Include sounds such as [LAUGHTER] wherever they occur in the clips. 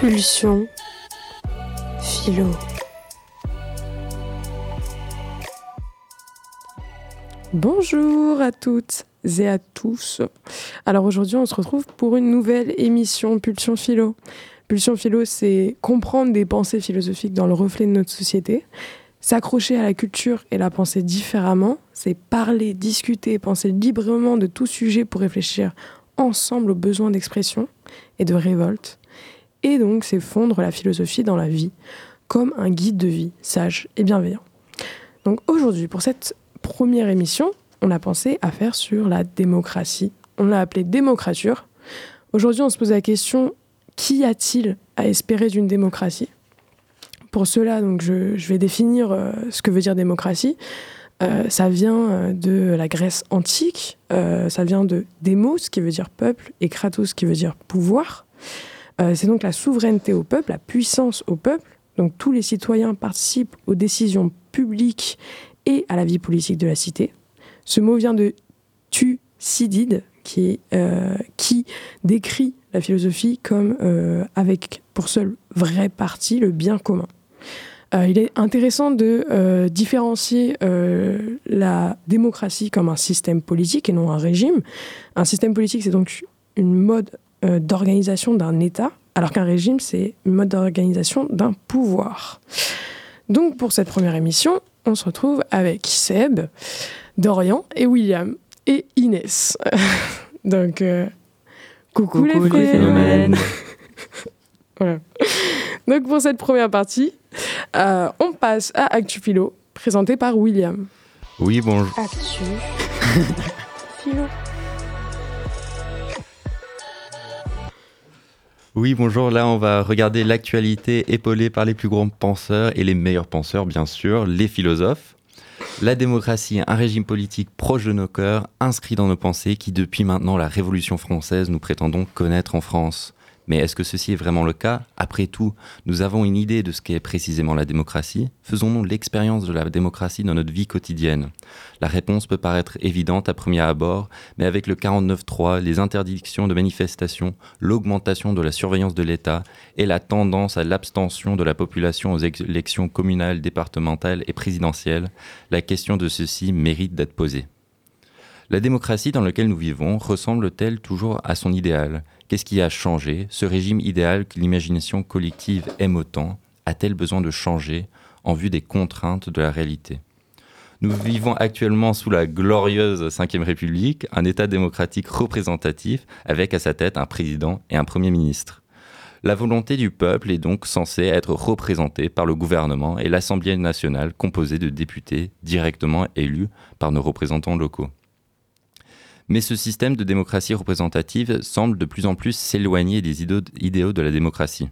Pulsion. Philo. Bonjour à toutes et à tous. Alors aujourd'hui, on se retrouve pour une nouvelle émission Pulsion Philo. Pulsion Philo, c'est comprendre des pensées philosophiques dans le reflet de notre société. S'accrocher à la culture et la penser différemment, c'est parler, discuter, penser librement de tout sujet pour réfléchir ensemble aux besoins d'expression et de révolte. Et donc, c'est fondre la philosophie dans la vie, comme un guide de vie sage et bienveillant. Donc aujourd'hui, pour cette première émission, on a pensé à faire sur la démocratie. On l'a appelée démocrature. Aujourd'hui, on se pose la question qu'y a-t-il à espérer d'une démocratie? Pour cela, donc, je, vais définir euh, ce que veut dire démocratie. Euh, ça vient euh, de la Grèce antique, ça vient de démos, qui veut dire peuple, et kratos, qui veut dire pouvoir. C'est donc la souveraineté au peuple, la puissance au peuple. Donc tous les citoyens participent aux décisions publiques et à la vie politique de la cité. Ce mot vient de Thucydide, qui, euh, qui décrit la philosophie comme euh, avec pour seul vrai parti le bien commun. Euh, il est intéressant de différencier la démocratie comme un système politique et non un régime. Un système politique, c'est donc une mode d'organisation d'un État, alors qu'un régime, c'est une mode d'organisation d'un pouvoir. Donc pour cette première émission, on se retrouve avec Seb, Dorian et William et Inès. [LAUGHS] Donc, euh, coucou, les, phénomènes. [LAUGHS] voilà. Donc pour cette première partie, euh, on passe à Actu Philo, présenté par William. Oui, bonjour. Actu [LAUGHS] Oui, bonjour. Là, on va regarder l'actualité épaulée par les plus grands penseurs et les meilleurs penseurs, bien sûr, les philosophes. La démocratie, un régime politique proche de nos cœurs, inscrit dans nos pensées, qui depuis maintenant la Révolution française nous prétendons connaître en France. Mais est-ce que ceci est vraiment le cas? Après tout, nous avons une idée de ce qu'est précisément la démocratie. Faisons-nous l'expérience de la démocratie dans notre vie quotidienne La réponse peut paraître évidente à premier abord, mais avec le 49.3, les interdictions de manifestation, l'augmentation de la surveillance de l'État et la tendance à l'abstention de la population aux élections communales, départementales et présidentielles, la question de ceci mérite d'être posée. La démocratie dans laquelle nous vivons ressemble-t-elle toujours à son idéal? Qu'est-ce qui a changé? Ce régime idéal que l'imagination collective aime autant a-t-elle besoin de changer en vue des contraintes de la réalité? Nous vivons actuellement sous la glorieuse Ve République, un État démocratique représentatif avec à sa tête un président et un Premier ministre. La volonté du peuple est donc censée être représentée par le gouvernement et l'Assemblée nationale composée de députés directement élus par nos représentants locaux. Mais ce système de démocratie représentative semble de plus en plus s'éloigner des idéaux de la démocratie.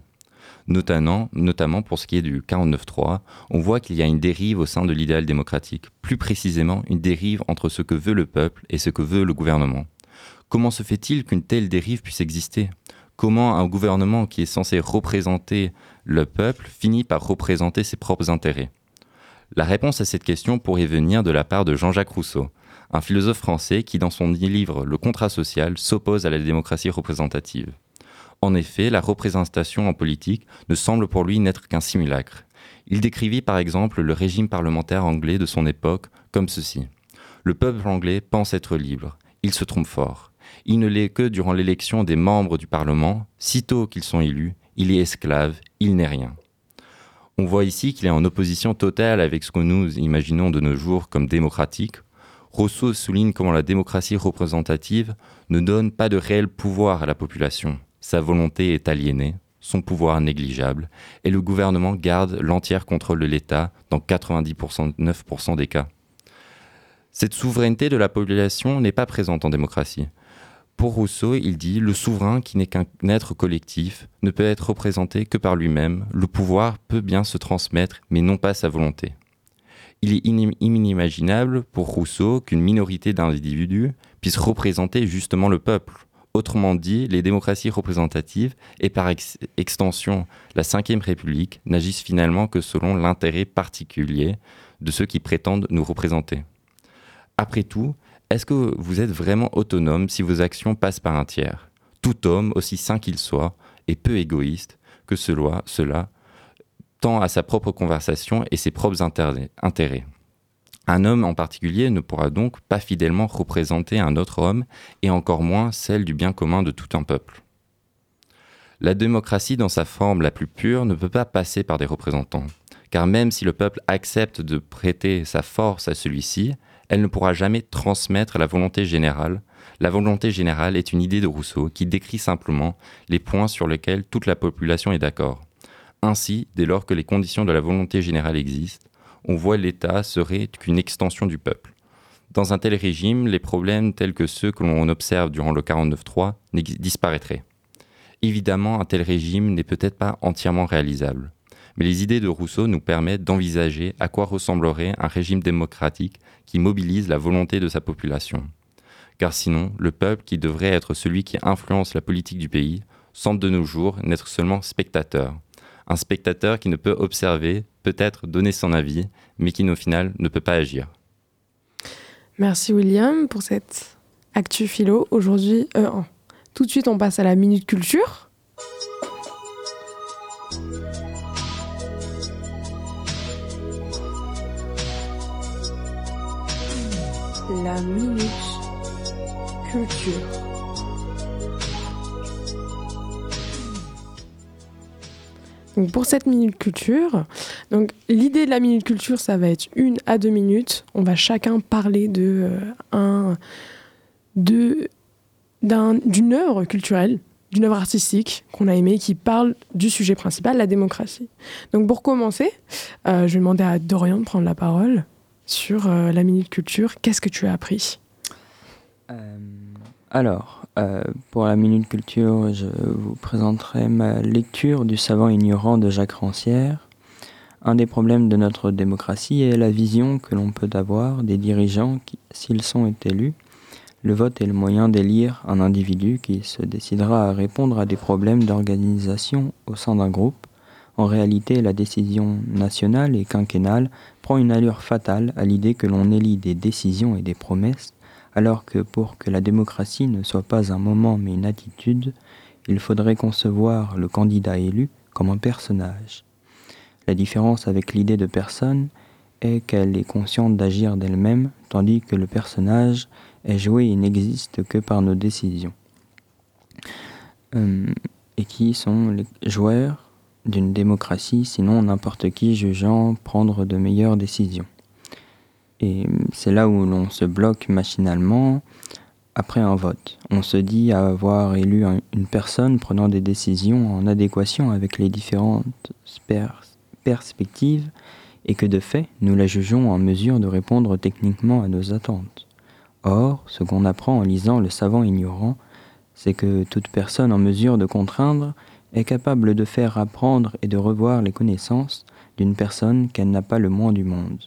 Notamment, notamment pour ce qui est du 49.3, on voit qu'il y a une dérive au sein de l'idéal démocratique, plus précisément une dérive entre ce que veut le peuple et ce que veut le gouvernement. Comment se fait-il qu'une telle dérive puisse exister? Comment un gouvernement qui est censé représenter le peuple finit par représenter ses propres intérêts? La réponse à cette question pourrait venir de la part de Jean-Jacques Rousseau, un philosophe français qui, dans son livre Le contrat social, s'oppose à la démocratie représentative. En effet, la représentation en politique ne semble pour lui n'être qu'un simulacre. Il décrivit par exemple le régime parlementaire anglais de son époque comme ceci. Le peuple anglais pense être libre. Il se trompe fort. Il ne l'est que durant l'élection des membres du Parlement. Sitôt qu'ils sont élus, il est esclave, il n'est rien. On voit ici qu'il est en opposition totale avec ce que nous imaginons de nos jours comme démocratique, Rousseau souligne comment la démocratie représentative ne donne pas de réel pouvoir à la population. Sa volonté est aliénée, son pouvoir négligeable, et le gouvernement garde l'entier contrôle de l'État dans 99% des cas. Cette souveraineté de la population n'est pas présente en démocratie. Pour Rousseau, il dit Le souverain, qui n'est qu'un être collectif, ne peut être représenté que par lui-même. Le pouvoir peut bien se transmettre, mais non pas sa volonté il est inimaginable pour Rousseau qu'une minorité d'individus puisse représenter justement le peuple. Autrement dit, les démocraties représentatives et par extension la Ve République n'agissent finalement que selon l'intérêt particulier de ceux qui prétendent nous représenter. Après tout, est-ce que vous êtes vraiment autonome si vos actions passent par un tiers? Tout homme, aussi sain qu'il soit, et peu égoïste, que cela, cela tend à sa propre conversation et ses propres intérêts. Un homme en particulier ne pourra donc pas fidèlement représenter un autre homme et encore moins celle du bien commun de tout un peuple. La démocratie dans sa forme la plus pure ne peut pas passer par des représentants, car même si le peuple accepte de prêter sa force à celui-ci, elle ne pourra jamais transmettre la volonté générale. La volonté générale est une idée de Rousseau qui décrit simplement les points sur lesquels toute la population est d'accord. Ainsi, dès lors que les conditions de la volonté générale existent, on voit l'État serait qu'une extension du peuple. Dans un tel régime, les problèmes tels que ceux que l'on observe durant le 49-3 disparaîtraient. Évidemment, un tel régime n'est peut-être pas entièrement réalisable, mais les idées de Rousseau nous permettent d'envisager à quoi ressemblerait un régime démocratique qui mobilise la volonté de sa population. Car sinon, le peuple, qui devrait être celui qui influence la politique du pays, semble de nos jours n'être seulement spectateur, un spectateur qui ne peut observer, peut-être donner son avis, mais qui au final ne peut pas agir. Merci William pour cette actu philo. Aujourd'hui, euh, tout de suite on passe à la minute culture. La minute culture. Pour cette minute culture, donc l'idée de la minute culture, ça va être une à deux minutes. On va chacun parler de euh, un de d'une œuvre culturelle, d'une œuvre artistique qu'on a aimée, qui parle du sujet principal, la démocratie. Donc pour commencer, euh, je vais demander à Dorian de prendre la parole sur euh, la minute culture. Qu'est-ce que tu as appris? Alors, euh, pour la Minute Culture, je vous présenterai ma lecture du savant ignorant de Jacques Rancière. Un des problèmes de notre démocratie est la vision que l'on peut avoir des dirigeants qui, s'ils sont élus, le vote est le moyen d'élire un individu qui se décidera à répondre à des problèmes d'organisation au sein d'un groupe. En réalité, la décision nationale et quinquennale prend une allure fatale à l'idée que l'on élit des décisions et des promesses alors que pour que la démocratie ne soit pas un moment mais une attitude, il faudrait concevoir le candidat élu comme un personnage. La différence avec l'idée de personne est qu'elle est consciente d'agir d'elle-même, tandis que le personnage est joué et n'existe que par nos décisions. Hum, et qui sont les joueurs d'une démocratie, sinon n'importe qui jugeant prendre de meilleures décisions? Et c'est là où l'on se bloque machinalement après un vote. On se dit avoir élu une personne prenant des décisions en adéquation avec les différentes perspectives et que de fait, nous la jugeons en mesure de répondre techniquement à nos attentes. Or, ce qu'on apprend en lisant Le savant ignorant, c'est que toute personne en mesure de contraindre est capable de faire apprendre et de revoir les connaissances d'une personne qu'elle n'a pas le moins du monde.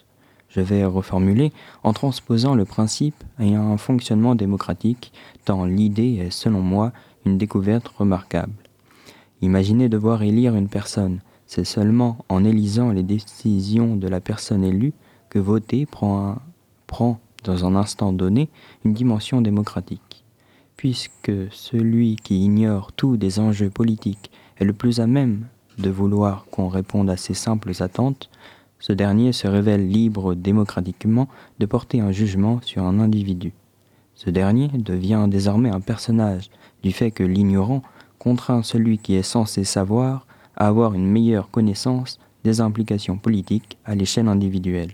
Je vais reformuler en transposant le principe à un fonctionnement démocratique, tant l'idée est, selon moi, une découverte remarquable. Imaginez devoir élire une personne. C'est seulement en élisant les décisions de la personne élue que voter prend, prend dans un instant donné une dimension démocratique. Puisque celui qui ignore tous des enjeux politiques est le plus à même de vouloir qu'on réponde à ses simples attentes, ce dernier se révèle libre démocratiquement de porter un jugement sur un individu. Ce dernier devient désormais un personnage du fait que l'ignorant contraint celui qui est censé savoir à avoir une meilleure connaissance des implications politiques à l'échelle individuelle.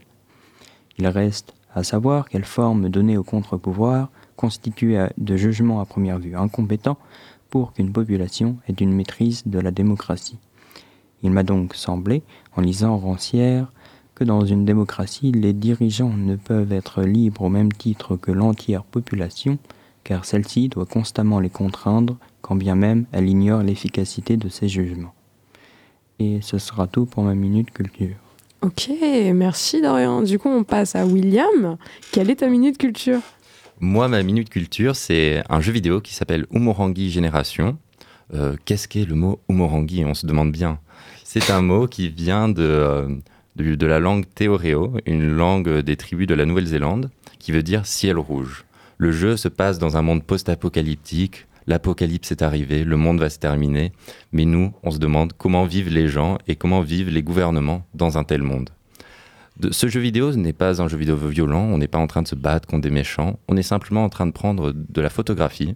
Il reste à savoir quelle forme donner au contre-pouvoir constitue de jugement à première vue incompétent pour qu'une population ait une maîtrise de la démocratie. Il m'a donc semblé, en lisant Rancière, que dans une démocratie, les dirigeants ne peuvent être libres au même titre que l'entière population, car celle-ci doit constamment les contraindre, quand bien même elle ignore l'efficacité de ses jugements. Et ce sera tout pour ma minute culture. Ok, merci Dorian. Du coup, on passe à William. Quelle est ta minute culture? Moi, ma minute culture, c'est un jeu vidéo qui s'appelle Umurangi Génération. Euh, qu'est-ce qu'est le mot Umurangi? On se demande bien. C'est un mot qui vient de... Euh, de, la langue Teoreo, une langue des tribus de la Nouvelle-Zélande, qui veut dire ciel rouge. Le jeu se passe dans un monde post-apocalyptique. l'apocalypse est arrivé, le monde va se terminer, mais nous, on se demande comment vivent les gens et comment vivent les gouvernements dans un tel monde. De, ce jeu vidéo n'est pas un jeu vidéo violent, on n'est pas en train de se battre contre des méchants, on est simplement en train de prendre de la photographie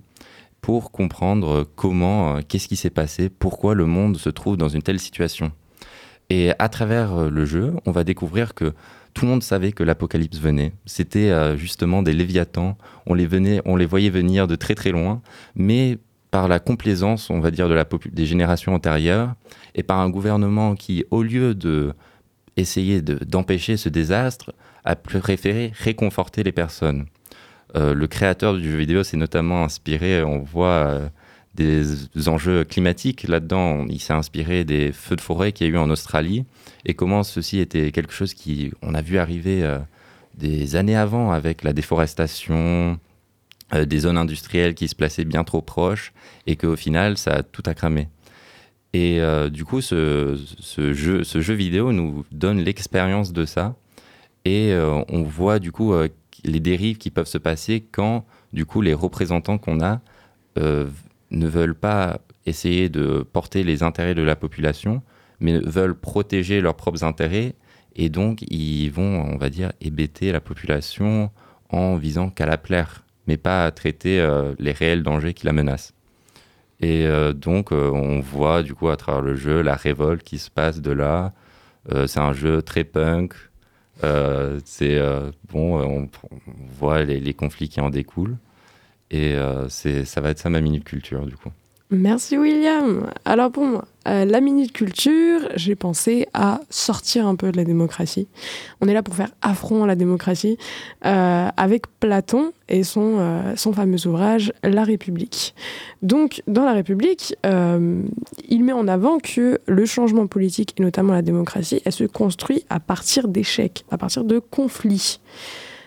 pour comprendre comment, euh, qu'est-ce qui s'est passé, pourquoi le monde se trouve dans une telle situation. Et à travers euh, le jeu, on va découvrir que tout le monde savait que l'apocalypse venait. C'était euh, justement des léviathans. On les, voyait venir de très très loin, mais par la complaisance, on va dire, de la des générations antérieures, et par un gouvernement qui, au lieu de essayer d'empêcher ce désastre, a préféré réconforter les personnes. Euh, le créateur du jeu vidéo s'est notamment inspiré, on voit des enjeux climatiques là-dedans. Il s'est inspiré des feux de forêt qu'il y a eu en Australie et comment ceci était quelque chose qui on a vu arriver euh, des années avant avec la déforestation, euh, des zones industrielles qui se plaçaient bien trop proches et qu'au final ça a tout à cramer. Et euh, du coup, ce, jeu, ce jeu vidéo nous donne l'expérience de ça et on voit du coup les dérives qui peuvent se passer quand du coup les représentants qu'on a ne veulent pas essayer de porter les intérêts de la population, mais veulent protéger leurs propres intérêts. Et donc, ils vont, on va dire, hébéter la population en visant qu'à la plaire, mais pas à traiter euh, les réels dangers qui la menacent. Et euh, donc, euh, on voit du coup à travers le jeu la révolte qui se passe de là. c'est un jeu très punk. c'est bon, on, voit les, les, conflits qui en découlent. Et c'est, ça va être ça ma minute culture du coup. Merci William. Alors moi, euh, la minute culture, j'ai pensé à sortir un peu de la démocratie. On est là pour faire affront à la démocratie euh, avec Platon et son, euh, son fameux ouvrage La République. Donc dans La République, il met en avant que le changement politique et notamment la démocratie, elle se construit à partir d'échecs, à partir de conflits.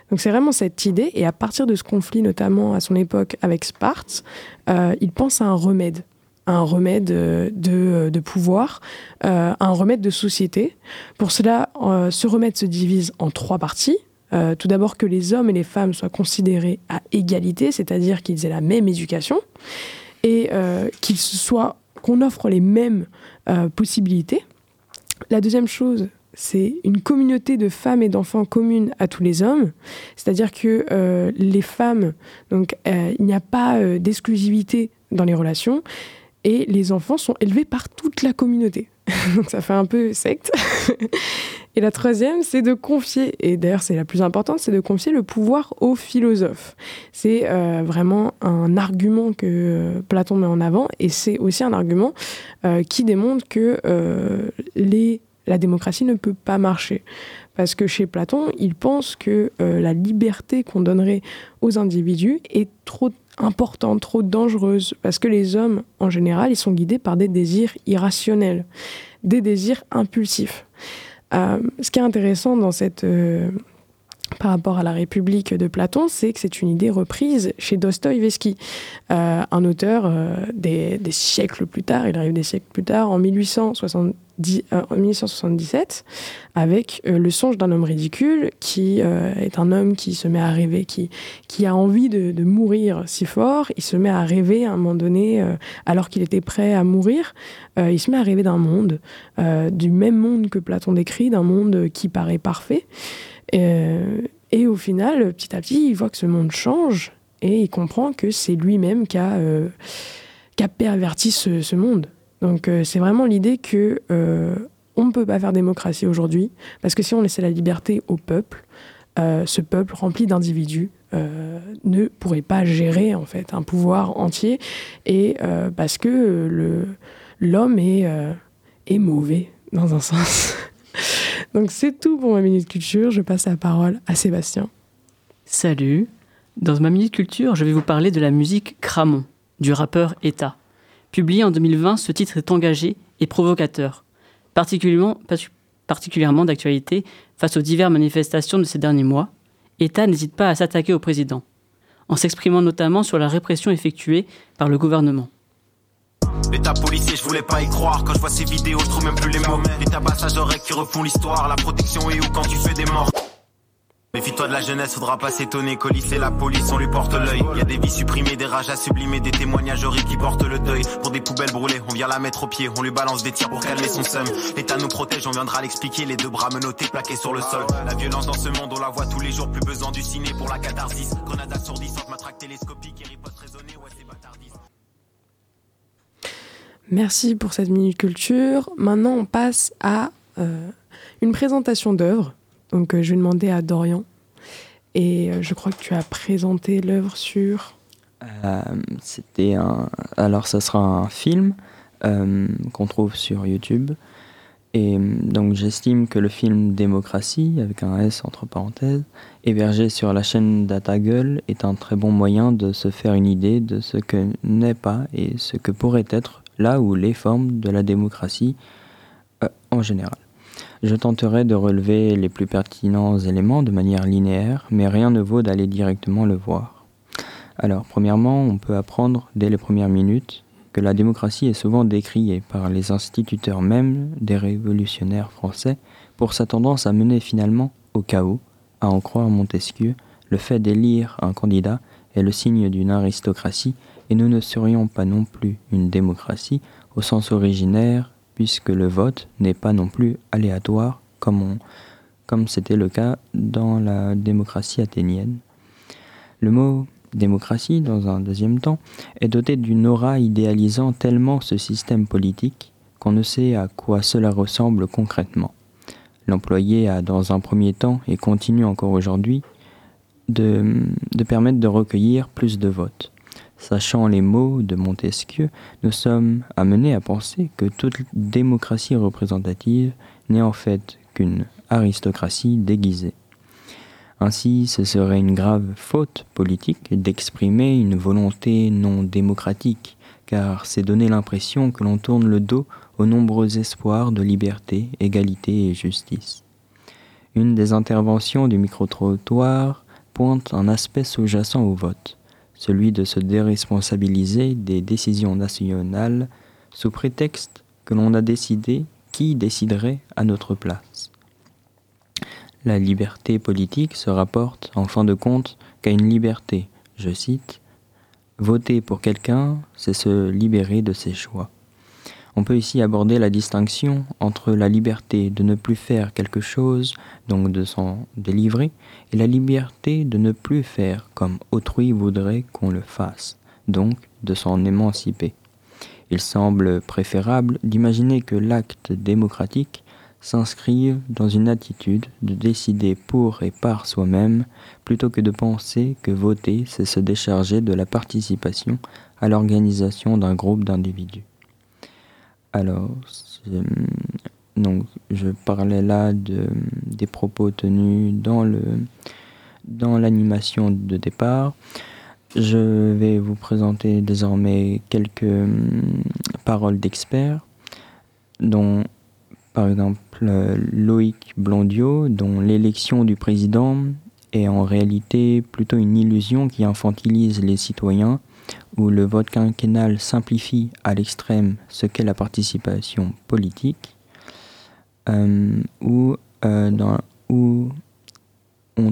Donc c'est vraiment cette idée, et à partir de ce conflit, notamment à son époque avec Sparte, euh, il pense à un remède, un remède euh, de, de pouvoir, euh, un remède de société. Pour cela, ce remède se divise en trois parties. tout d'abord que les hommes et les femmes soient considérés à égalité, c'est-à-dire qu'ils aient la même éducation, et qu'ils soient, qu'on offre les mêmes possibilités. La deuxième chose, c'est une communauté de femmes et d'enfants commune à tous les hommes. C'est-à-dire que euh, les femmes, donc euh, il n'y a pas euh, d'exclusivité dans les relations et les enfants sont élevés par toute la communauté. [LAUGHS] donc ça fait un peu secte. [LAUGHS] et la troisième, c'est de confier, et d'ailleurs c'est la plus importante, c'est de confier le pouvoir aux philosophes. C'est vraiment un argument que Platon met en avant et c'est aussi un argument qui démontre que les la démocratie ne peut pas marcher. Parce que chez Platon, il pense que euh, la liberté qu'on donnerait aux individus est trop importante, trop dangereuse, parce que les hommes, en général, ils sont guidés par des désirs irrationnels, des désirs impulsifs. Euh, ce qui est intéressant dans. Euh, par rapport à la République de Platon, c'est que c'est une idée reprise chez Dostoïevski, un auteur des, des, siècles plus tard, il arrive des siècles plus tard, en 1870, euh, en 1977 avec euh, Le songe d'un homme ridicule, qui euh, est un homme qui se met à rêver, qui, qui a envie de, mourir si fort. Il se met à rêver à un moment donné, alors qu'il était prêt à mourir. il se met à rêver d'un monde, du même monde que Platon décrit, d'un monde qui paraît parfait. et au final, petit à petit, il voit que ce monde change et il comprend que c'est lui-même qui a, perverti ce monde. Donc euh, c'est vraiment l'idée que euh, on ne peut pas faire démocratie aujourd'hui, parce que si on laissait la liberté au peuple, euh, ce peuple rempli d'individus ne pourrait pas gérer en fait un pouvoir entier, et parce que l'homme est, est mauvais dans un [LAUGHS] sens. Donc c'est tout pour ma minute culture. Je passe la parole à Sébastien. Salut. Dans ma minute culture, je vais vous parler de la musique Cramon, du rappeur Eta. Publié en 2020, ce titre est engagé et provocateur, particulièrement, d'actualité face aux diverses manifestations de ces derniers mois. État n'hésite pas à s'attaquer au président, en s'exprimant notamment sur la répression effectuée par le gouvernement. L'état policier, je voulais pas y croire. Quand je vois ces vidéos, je trouve même plus les mots. Les tabassages d'oreilles qui refont l'histoire. La protection est où quand tu fais des morts? Méfie-toi de la jeunesse, faudra pas s'étonner qu'au lycée la police on lui porte l'œil. Y a des vies supprimées, des rages à sublimer, des témoignages horribles qui portent le deuil. Pour des poubelles brûlées, on vient la mettre au pied, on lui balance des tirs pour calmer son seum. L'État nous protège, on viendra l'expliquer, les deux bras menottés plaqués sur le sol. La violence dans ce monde, on la voit tous les jours, plus besoin du ciné pour la catharsis. Grenade assourdissante, matraque télescopique et riposte raisonnée, ouais c'est. Merci pour cette minute culture. Maintenant, on passe à euh, une présentation d'œuvre. Donc, euh, je vais demander à Dorian. Et euh, je crois que tu as présenté l'œuvre sur. Euh, C'était un. Alors, ça sera un film qu'on trouve sur YouTube. Et donc, j'estime que le film Démocratie, avec un S entre parenthèses, hébergé sur la chaîne DataGull, est un très bon moyen de se faire une idée de ce que n'est pas et ce que pourrait être là où les formes de la démocratie en général. Je tenterai de relever les plus pertinents éléments de manière linéaire, mais rien ne vaut d'aller directement le voir. Alors, premièrement, on peut apprendre dès les premières minutes que la démocratie est souvent décriée par les instituteurs même des révolutionnaires français pour sa tendance à mener finalement au chaos, à en croire Montesquieu, le fait d'élire un candidat est le signe d'une aristocratie et nous ne serions pas non plus une démocratie au sens originaire puisque le vote n'est pas non plus aléatoire comme, on- comme c'était le cas dans la démocratie athénienne. Le mot démocratie, dans un deuxième temps, est doté d'une aura idéalisant tellement ce système politique qu'on ne sait à quoi cela ressemble concrètement. L'employé a dans un premier temps et continue encore aujourd'hui de, de permettre de recueillir plus de votes. Sachant les mots de Montesquieu, nous sommes amenés à penser que toute démocratie représentative n'est en fait qu'une aristocratie déguisée. Ainsi, ce serait une grave faute politique d'exprimer une volonté non démocratique, car c'est donner l'impression que l'on tourne le dos aux nombreux espoirs de liberté, égalité et justice. Une des interventions du micro-trottoir pointe un aspect sous-jacent au vote, celui de se déresponsabiliser des décisions nationales sous prétexte que l'on a décidé qui déciderait à notre place. La liberté politique se rapporte en fin de compte qu'à une liberté, je cite, Voter pour quelqu'un, c'est se libérer de ses choix. On peut ici aborder la distinction entre la liberté de ne plus faire quelque chose, donc de s'en délivrer, et la liberté de ne plus faire comme autrui voudrait qu'on le fasse, donc de s'en émanciper. Il semble préférable d'imaginer que l'acte démocratique s'inscrive dans une attitude de décider pour et par soi-même, plutôt que de penser que voter, c'est se décharger de la participation à l'organisation d'un groupe d'individus. Alors, donc, je parlais là de, des propos tenus dans le dans l'animation de départ. Je vais vous présenter désormais quelques hum, paroles d'experts, dont par exemple Loïc Blondiot, dont l'élection du président est en réalité plutôt une illusion qui infantilise les citoyens, où le vote quinquennal simplifie à l'extrême ce qu'est la participation politique, euh, où, euh, dans, où on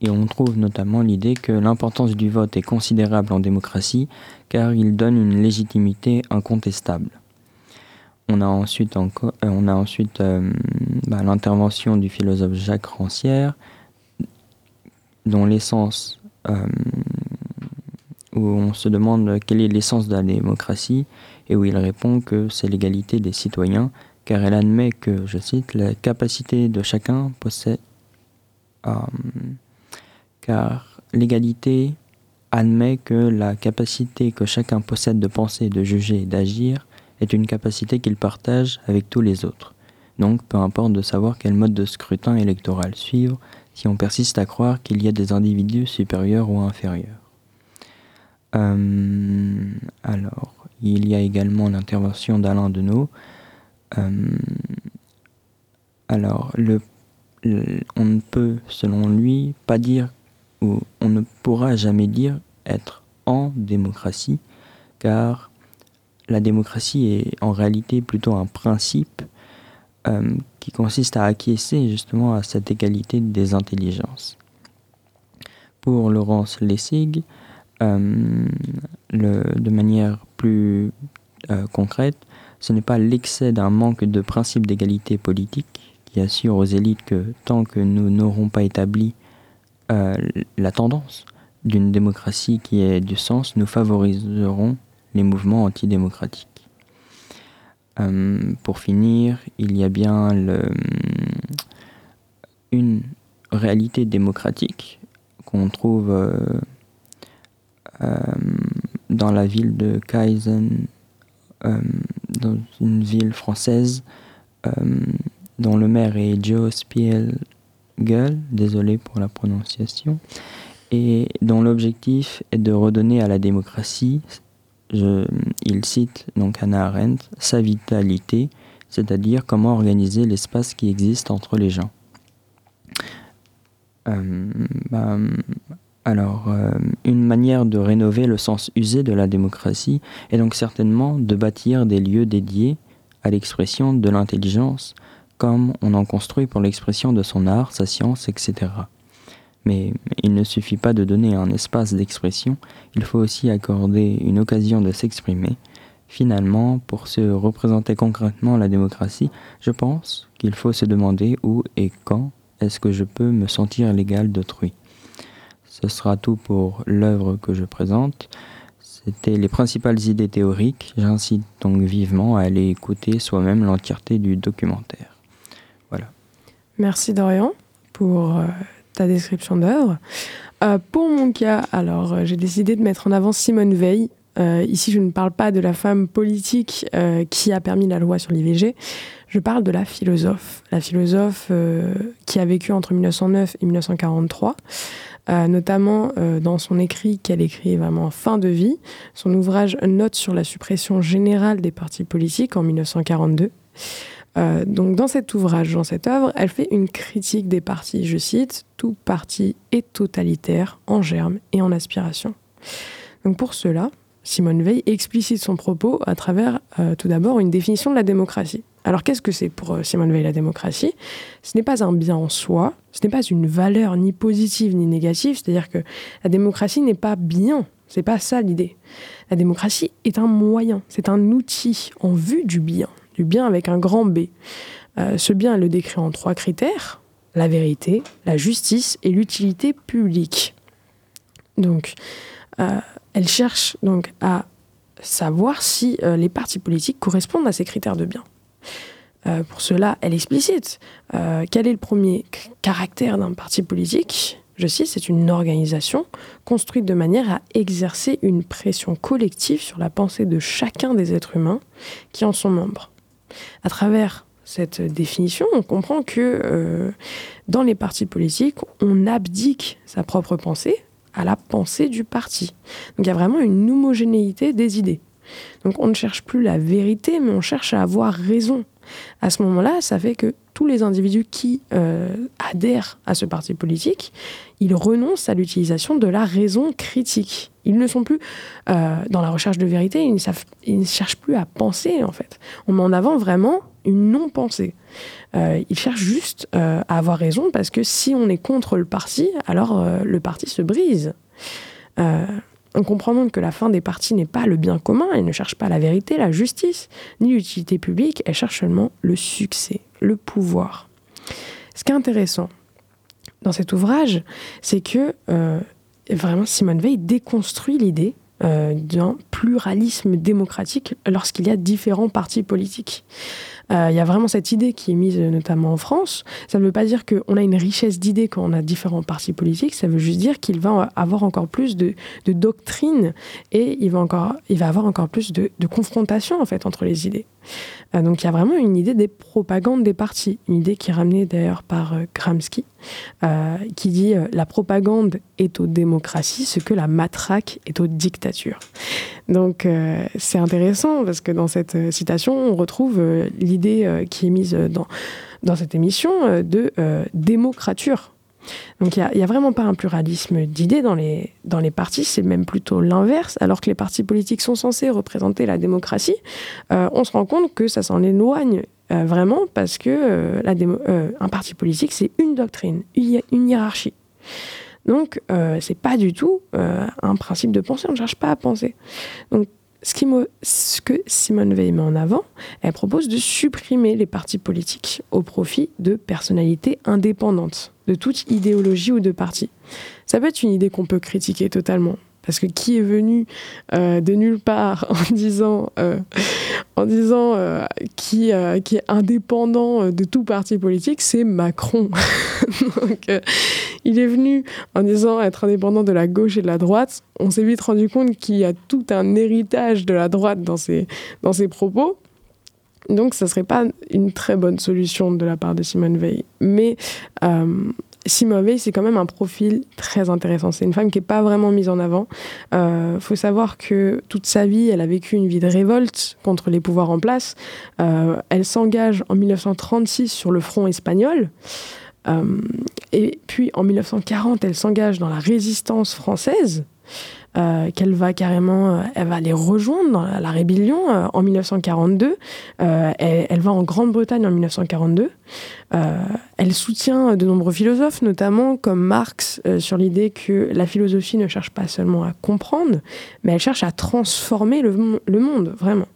et on trouve notamment l'idée que l'importance du vote est considérable en démocratie car il donne une légitimité incontestable. On a ensuite, euh, bah, l'intervention du philosophe Jacques Rancière, dont l'essence, où on se demande quelle est l'essence de la démocratie, et où il répond que c'est l'égalité des citoyens, car elle admet que, je cite, la capacité de chacun possède. euh, car l'égalité admet que la capacité que chacun possède de penser, de juger et d'agir est une capacité qu'il partage avec tous les autres. Donc, peu importe de savoir quel mode de scrutin électoral suivre, si on persiste à croire qu'il y a des individus supérieurs ou inférieurs. Euh, alors, il y a également l'intervention d'Alain Deneau. Euh, alors, on ne peut, selon lui, pas dire, ou on ne pourra jamais dire être en démocratie, car la démocratie est en réalité plutôt un principe euh, qui consiste à acquiescer justement à cette égalité des intelligences. Pour Laurence Lessig, euh, de manière plus euh, concrète, ce n'est pas l'excès d'un manque de principe d'égalité politique qui assure aux élites que tant que nous n'aurons pas établi la tendance d'une démocratie qui ait du sens, nous favoriserons les mouvements antidémocratiques. Euh, pour finir, il y a bien le, une réalité démocratique qu'on trouve euh, euh, dans la ville de Kaizen, dans une ville française dont le maire est Joe Spielgel, désolé pour la prononciation, et dont l'objectif est de redonner à la démocratie il cite donc Hannah Arendt sa vitalité, c'est-à-dire comment organiser l'espace qui existe entre les gens. Euh, bah, alors, euh, une manière de rénover le sens usé de la démocratie est donc certainement de bâtir des lieux dédiés à l'expression de l'intelligence, comme on en construit pour l'expression de son art, sa science, etc. Mais il ne suffit pas de donner un espace d'expression, il faut aussi accorder une occasion de s'exprimer. Finalement, pour se représenter concrètement la démocratie, je pense qu'il faut se demander où et quand est-ce que je peux me sentir l'égal d'autrui. Ce sera tout pour l'œuvre que je présente. C'était les principales idées théoriques. J'incite donc vivement à aller écouter soi-même l'entièreté du documentaire. Voilà. Merci Dorian pour euh, ta description d'œuvre. Euh, pour mon cas, alors euh, j'ai décidé de mettre en avant Simone Veil. Euh, ici, je ne parle pas de la femme politique qui a permis la loi sur l'IVG. Je parle de la philosophe, la philosophe qui a vécu entre 1909 et 1943. notamment dans son écrit qu'elle écrit vraiment en fin de vie, son ouvrage Note sur la suppression générale des partis politiques en 1942. Euh, donc dans cet ouvrage, dans cette œuvre, elle fait une critique des partis, je cite, tout parti est totalitaire en germe et en aspiration. Donc pour cela, Simone Veil explicite son propos à travers euh, tout d'abord une définition de la démocratie. Alors qu'est-ce que c'est pour euh, Simone Veil la démocratie? Ce n'est pas un bien en soi, ce n'est pas une valeur ni positive ni négative, c'est-à-dire que la démocratie n'est pas bien, c'est pas ça l'idée. La démocratie est un moyen, c'est un outil en vue du bien, du bien avec un grand B. Euh, ce bien, elle le décrit en trois critères la vérité, la justice et l'utilité publique. Donc, elle cherche donc à savoir si euh, les partis politiques correspondent à ces critères de bien. pour cela, elle explicite quel est le premier caractère d'un parti politique? Je cite, c'est une organisation construite de manière à exercer une pression collective sur la pensée de chacun des êtres humains qui en sont membres. À travers cette définition, on comprend que euh, dans les partis politiques, on abdique sa propre pensée à la pensée du parti. Donc il y a vraiment une homogénéité des idées. Donc on ne cherche plus la vérité, mais on cherche à avoir raison. À ce moment-là, ça fait que tous les individus qui euh, adhèrent à ce parti politique, ils renoncent à l'utilisation de la raison critique. Ils ne sont plus euh, dans la recherche de vérité, ils ne, cherchent plus à penser en fait. On met en avant vraiment une non-pensée. Euh, ils cherchent juste à avoir raison parce que si on est contre le parti, alors le parti se brise. On comprend donc que la fin des partis n'est pas le bien commun, elle ne cherche pas la vérité, la justice, ni l'utilité publique, elle cherche seulement le succès, le pouvoir. Ce qui est intéressant dans cet ouvrage, c'est que euh, vraiment Simone Veil déconstruit l'idée euh, d'un pluralisme démocratique lorsqu'il y a différents partis politiques. Euh, il y a vraiment cette idée qui est mise notamment en France. Ça ne veut pas dire qu'on a une richesse d'idées quand on a différents partis politiques, ça veut juste dire qu'il va avoir encore plus de, de doctrines et il va, encore, il va avoir encore plus de, de confrontation en fait entre les idées. Euh, donc il y a vraiment une idée des propagandes des partis, une idée qui est ramenée d'ailleurs par euh, Gramsci, qui dit la propagande est aux démocraties ce que la matraque est aux dictatures. Donc c'est intéressant parce que dans cette citation, on retrouve qui est mise dans, dans cette émission de démocrature. Donc il n'y a, vraiment pas un pluralisme d'idées dans les, dans les partis, c'est même plutôt l'inverse. Alors que les partis politiques sont censés représenter la démocratie, euh, on se rend compte que ça s'en éloigne Euh, vraiment, parce que euh, euh, un parti politique, c'est une doctrine, une hi- une hiérarchie. Donc, euh, c'est pas du tout euh, un principe de pensée. On ne cherche pas à penser. Donc, ce, que Simone Veil met en avant, elle propose de supprimer les partis politiques au profit de personnalités indépendantes, de toute idéologie ou de parti. Ça peut être une idée qu'on peut critiquer totalement. Parce que qui est venu euh, de nulle part [LAUGHS] en disant, euh, en disant euh, qui, euh, qui est indépendant de tout parti politique, c'est Macron. [LAUGHS] Il est venu en disant être indépendant de la gauche et de la droite. On s'est vite rendu compte qu'il y a tout un héritage de la droite dans ses, dans ses propos. Donc, ça serait pas une très bonne solution de la part de Simone Veil. Mais Simone Veil, c'est quand même un profil très intéressant. C'est une femme qui n'est pas vraiment mise en avant. Il euh, faut savoir que toute sa vie, elle a vécu une vie de révolte contre les pouvoirs en place. Euh, elle s'engage en 1936 sur le front espagnol. Euh, et puis en 1940, elle s'engage dans la résistance française. Euh, qu'elle va carrément, euh, elle va les rejoindre dans la, rébellion euh, en 1942. Euh, elle, elle, va en Grande-Bretagne en 1942. Euh, elle soutient de nombreux philosophes, notamment comme Marx, sur l'idée que la philosophie ne cherche pas seulement à comprendre, mais elle cherche à transformer le monde, vraiment.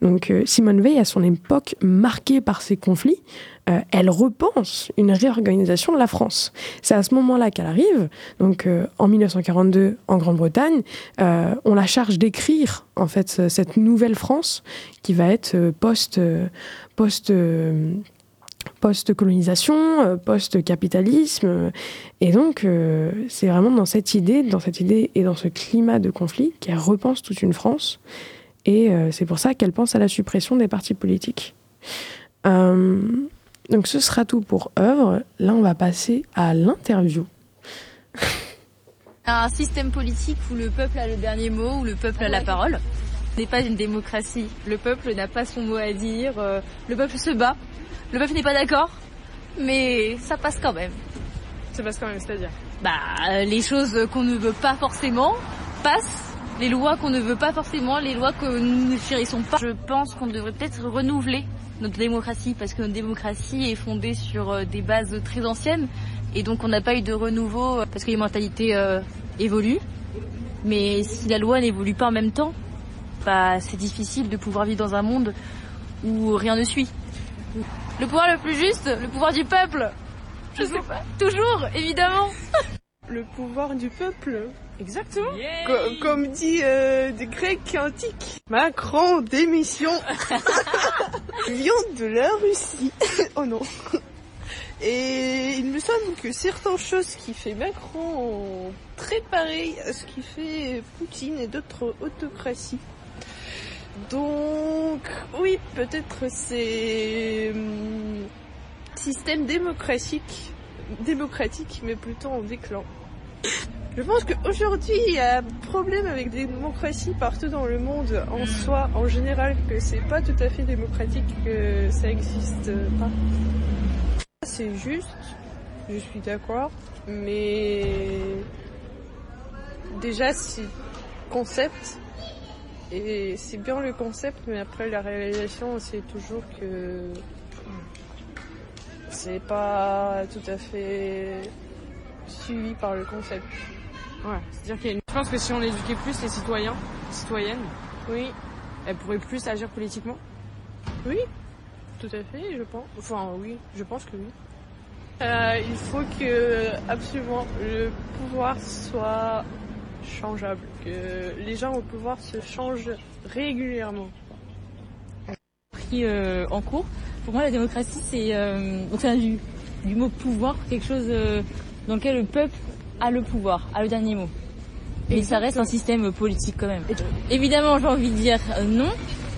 Donc euh, Simone Veil, à son époque marquée par ces conflits, euh, elle repense une réorganisation de la France. C'est à ce moment-là qu'elle arrive, donc euh, en 1942 en Grande-Bretagne, on la charge d'écrire en fait cette nouvelle France qui va être post post post-colonisation, post-capitalisme. Et donc, c'est vraiment dans cette idée, dans cette idée et dans ce climat de conflit qu'elle repense toute une France. Et euh, c'est pour ça qu'elle pense à la suppression des partis politiques. Euh, donc ce sera tout pour œuvre. Là, on va passer à l'interview. Un système politique où le peuple a le dernier mot, où le peuple a la parole. Ce n'est pas une démocratie. Le peuple n'a pas son mot à dire. euh, Le peuple se bat. Le peuple n'est pas d'accord. Mais ça passe quand même. Ça passe quand même, c'est-à-dire? Bah, les choses qu'on ne veut pas forcément passent. Les lois qu'on ne veut pas forcément, les lois que nous ne chérissons pas. Je pense qu'on devrait peut-être renouveler notre démocratie parce que notre démocratie est fondée sur euh, des bases très anciennes et donc on n'a pas eu de renouveau euh, parce que les mentalités euh, évoluent. Mais si la loi n'évolue pas en même temps, bah, c'est difficile de pouvoir vivre dans un monde où rien ne suit. Le pouvoir le plus juste, le pouvoir du peuple. Je sais pas. Toujours, évidemment. Le pouvoir du peuple. Exactement. Co- comme dit euh, des Grecs antiques. Macron, démission. [LAUGHS] Vient de la Russie. [LAUGHS] oh non. Et il me semble que certaines choses qui fait Macron sont très pareilles à ce qui fait Poutine et d'autres autocraties. Donc, oui, peut-être c'est hum, système démocratique, démocratique, mais plutôt en déclin. Je pense qu'aujourd'hui, il y a un problème avec des démocraties partout dans le monde en soi, en général, que c'est pas tout à fait démocratique, que ça existe pas. C'est juste, je suis d'accord, mais déjà, c'est concept, et c'est bien le concept, mais après la réalisation, c'est toujours que c'est pas tout à fait suivi par le concept. Ouais, c'est-à-dire qu'il y a une... Je pense que si on éduquait plus les citoyens, citoyennes, Oui, elles pourraient plus agir politiquement? oui, tout à fait, je pense. Enfin, oui, je pense que oui. Euh, il faut que absolument le pouvoir soit changeable, que les gens au pouvoir se changent régulièrement. Pris euh, en cours. Pour moi, la démocratie, c'est euh, vient du, du mot pouvoir, quelque chose euh, dans lequel le peuple a le pouvoir, a le dernier mot. Mais ça reste un système politique quand même. Évidemment, j'ai envie de dire euh, non.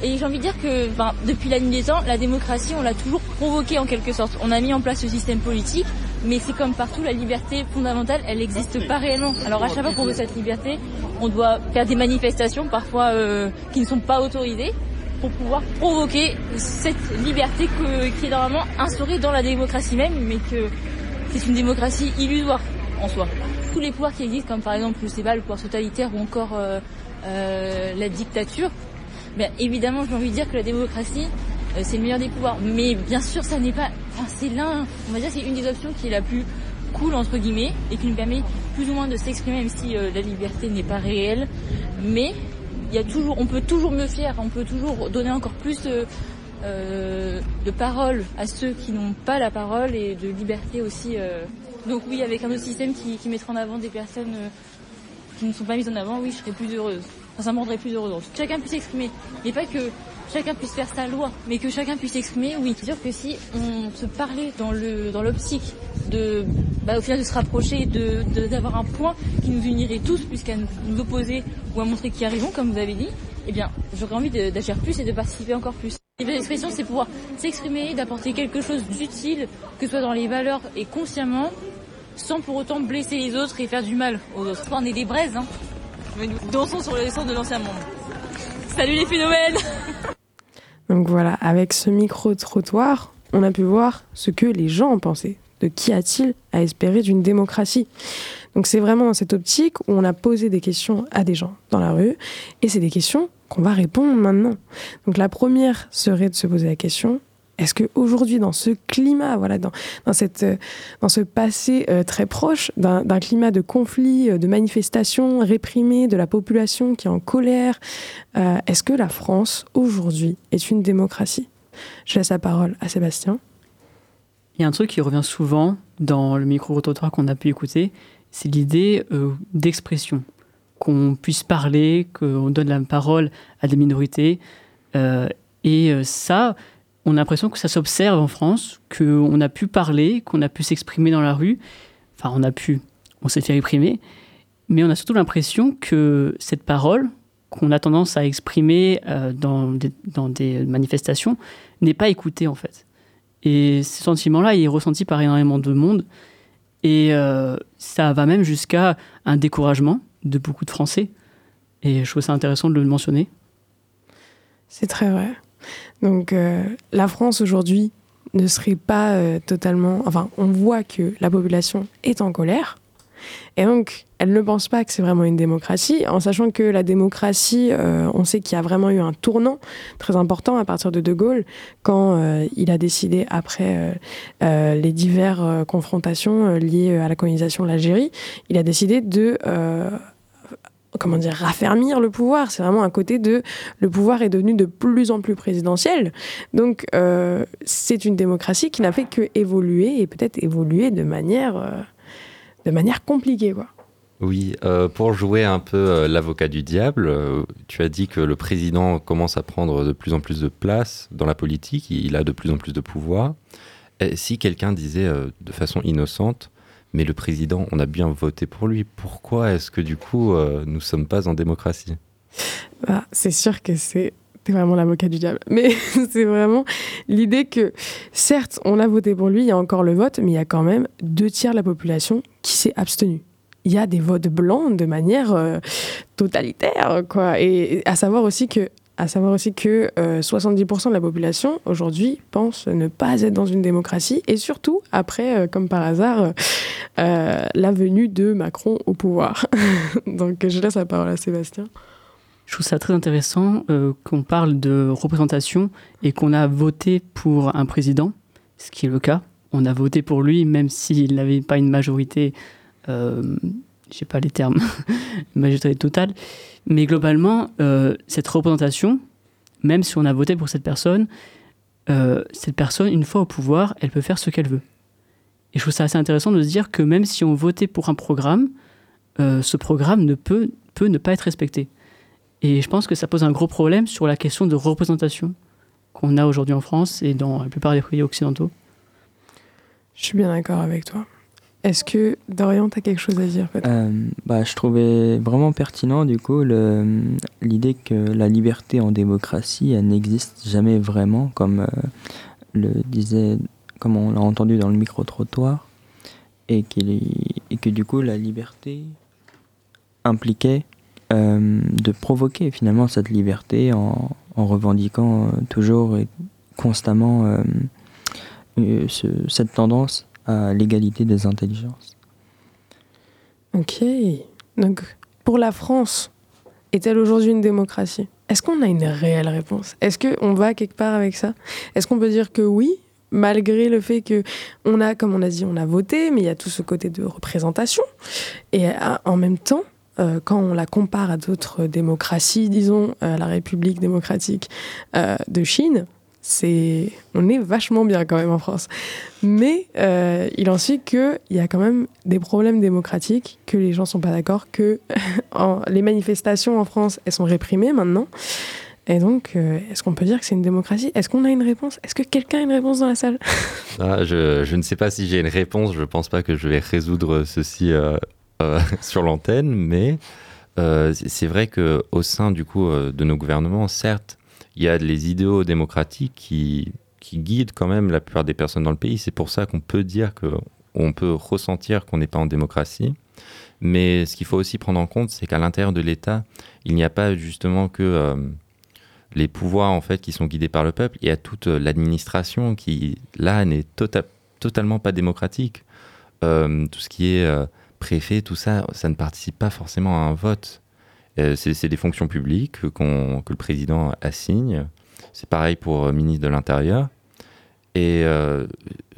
Et j'ai envie de dire que ben, depuis la nuit des temps, la démocratie, on l'a toujours provoquée en quelque sorte. On a mis en place ce système politique, mais c'est comme partout, la liberté fondamentale, elle n'existe pas réellement. Alors à chaque fois qu'on veut cette liberté, on doit faire des manifestations, parfois euh, qui ne sont pas autorisées, pour pouvoir provoquer cette liberté que- qui est normalement instaurée dans la démocratie même, mais que c'est une démocratie illusoire en soi. Tous les pouvoirs qui existent, comme par exemple, je sais le pouvoir totalitaire ou encore euh, euh, la dictature, bien évidemment, j'ai envie de dire que la démocratie, euh, c'est le meilleur des pouvoirs. Mais bien sûr, ça n'est pas. Enfin, c'est l'un. On va dire, c'est une des options qui est la plus cool entre guillemets et qui nous permet plus ou moins de s'exprimer, même si euh, la liberté n'est pas réelle. Mais il y a toujours, on peut toujours mieux faire. On peut toujours donner encore plus euh, de parole à ceux qui n'ont pas la parole et de liberté aussi. euh. Donc oui, avec un autre système qui, qui mettrait en avant des personnes euh, qui ne sont pas mises en avant, oui, je serais plus heureuse. Enfin, ça me rendrait plus heureuse. Chacun puisse s'exprimer. Et pas que chacun puisse faire sa loi, mais que chacun puisse s'exprimer, oui. C'est sûr que si on se parlait dans le dans l'optique de, bah, au final, de se rapprocher, de d'avoir un point qui nous unirait tous, plus qu'à nous, opposer ou à montrer qui arrivons, comme vous avez dit, eh bien, j'aurais envie d'agir plus et de participer encore plus. L'expression, c'est pouvoir s'exprimer, d'apporter quelque chose d'utile, que ce soit dans les valeurs et consciemment, sans pour autant blesser les autres et faire du mal aux autres. On est des braises, hein. Mais nous dansons sur le sens de l'ancien monde. Salut les phénomènes [LAUGHS] Donc voilà, avec ce micro-trottoir, on a pu voir ce que les gens en pensaient. De qui a-t-il à espérer d'une démocratie Donc c'est vraiment dans cette optique où on a posé des questions à des gens dans la rue, et c'est des questions qu'on va répondre maintenant. Donc la première serait de se poser la question est-ce que aujourd'hui, dans ce climat, voilà, dans, cette, euh, dans ce passé euh, très proche d'un climat de conflit, euh, de manifestations réprimées, de la population qui est en colère, est-ce que la France aujourd'hui est une démocratie? Je laisse la parole à Sébastien. Il y a un truc qui revient souvent dans le micro-trottoir qu'on a pu écouter, c'est l'idée d'expression. Qu'on puisse parler, qu'on donne la parole à des minorités. Et ça, on a l'impression que ça s'observe en France, qu'on a pu parler, qu'on a pu s'exprimer dans la rue. Enfin, on a pu, on s'est fait réprimer. Mais on a surtout l'impression que cette parole, qu'on a tendance à exprimer euh, dans, des, manifestations, n'est pas écoutée en fait. Et ce sentiment-là, il est ressenti par énormément de monde. Et euh, ça va même jusqu'à un découragement de beaucoup de Français. Et je trouve ça intéressant de le mentionner. C'est très vrai. Donc euh, la France aujourd'hui ne serait pas euh, totalement... Enfin, on voit que la population est en colère. Et donc, elle ne pense pas que c'est vraiment une démocratie, en sachant que la démocratie, euh, on sait qu'il y a vraiment eu un tournant très important à partir de De Gaulle, quand il a décidé, après les diverses confrontations liées à la colonisation de l'Algérie, il a décidé de... comment dire, raffermir le pouvoir. C'est vraiment un côté de le pouvoir est devenu de plus en plus présidentiel. Donc, euh, c'est une démocratie qui n'a fait que évoluer et peut-être évoluer de manière, euh, de manière compliquée, quoi. Oui, euh, pour jouer un peu l'avocat du diable, tu as dit que le président commence à prendre de plus en plus de place dans la politique, il a de plus en plus de pouvoir. Et si quelqu'un disait de façon innocente, mais le président, on a bien voté pour lui, pourquoi est-ce que du coup euh, nous sommes pas en démocratie? Bah, c'est sûr que c'est vraiment l'avocat du diable. Mais [LAUGHS] c'est vraiment l'idée que, certes, on a voté pour lui, il y a encore le vote, mais il y a quand même deux tiers de la population qui s'est abstenue. Il y a des votes blancs de manière euh, totalitaire, quoi. Et à savoir aussi que, à savoir aussi que euh, 70% de la population aujourd'hui pense ne pas être dans une démocratie, et surtout après, euh, comme par hasard, euh, euh, la venue de Macron au pouvoir. [LAUGHS] Donc je laisse la parole à Sébastien. Je trouve ça très intéressant euh, qu'on parle de représentation et qu'on a voté pour un président, ce qui est le cas. On a voté pour lui, même s'il n'avait pas une majorité, euh, je sais pas les termes, [LAUGHS] une majorité totale. Mais globalement, euh, cette représentation, même si on a voté pour cette personne, euh, cette personne, une fois au pouvoir, elle peut faire ce qu'elle veut. Et je trouve ça assez intéressant de se dire que même si on votait pour un programme, euh, ce programme ne peut, peut ne pas être respecté. Et je pense que ça pose un gros problème sur la question de représentation qu'on a aujourd'hui en France et dans la plupart des pays occidentaux. Je suis bien d'accord avec toi. Est-ce que Dorian, tu as quelque chose à dire Euh, bah, je trouvais vraiment pertinent du coup l'idée que la liberté en démocratie n'existe jamais vraiment comme euh, le disait comme on l'a entendu dans le micro trottoir et, que du coup la liberté impliquait euh, de provoquer finalement cette liberté en, en revendiquant euh, toujours et constamment ce- cette tendance à l'égalité des intelligences. Ok. Donc, pour la France, est-elle aujourd'hui une démocratie? Est-ce qu'on a une réelle réponse? Est-ce qu'on va quelque part avec ça? Est-ce qu'on peut dire que oui, malgré le fait que on a, comme on a dit, on a voté, mais il y a tout ce côté de représentation. Et en même temps, euh, quand on la compare à d'autres démocraties, disons euh, la République démocratique euh, de Chine, on est vachement bien quand même en France. Mais il en suit qu'il y a quand même des problèmes démocratiques, que les gens sont pas d'accord, que [LAUGHS] les manifestations en France, elles sont réprimées maintenant. Et donc, est-ce qu'on peut dire que c'est une démocratie? Est-ce qu'on a une réponse? Est-ce que quelqu'un a une réponse dans la salle? [LAUGHS] Ah, je, ne sais pas si j'ai une réponse. Je pense pas que je vais résoudre ceci euh, [LAUGHS] sur l'antenne, mais euh, c'est vrai qu'au sein du coup euh, de nos gouvernements, certes, il y a les idéaux démocratiques qui, qui guident quand même la plupart des personnes dans le pays. C'est pour ça qu'on peut dire qu'on peut ressentir qu'on n'est pas en démocratie. Mais ce qu'il faut aussi prendre en compte, c'est qu'à l'intérieur de l'État, il n'y a pas justement que les pouvoirs en fait qui sont guidés par le peuple. Il y a toute l'administration qui là n'est tota-, totalement pas démocratique. tout ce qui est préfet, tout ça, ça ne participe pas forcément à un vote. Euh, c'est des fonctions publiques que le président assigne. C'est pareil pour le euh, ministre de l'Intérieur. Et euh,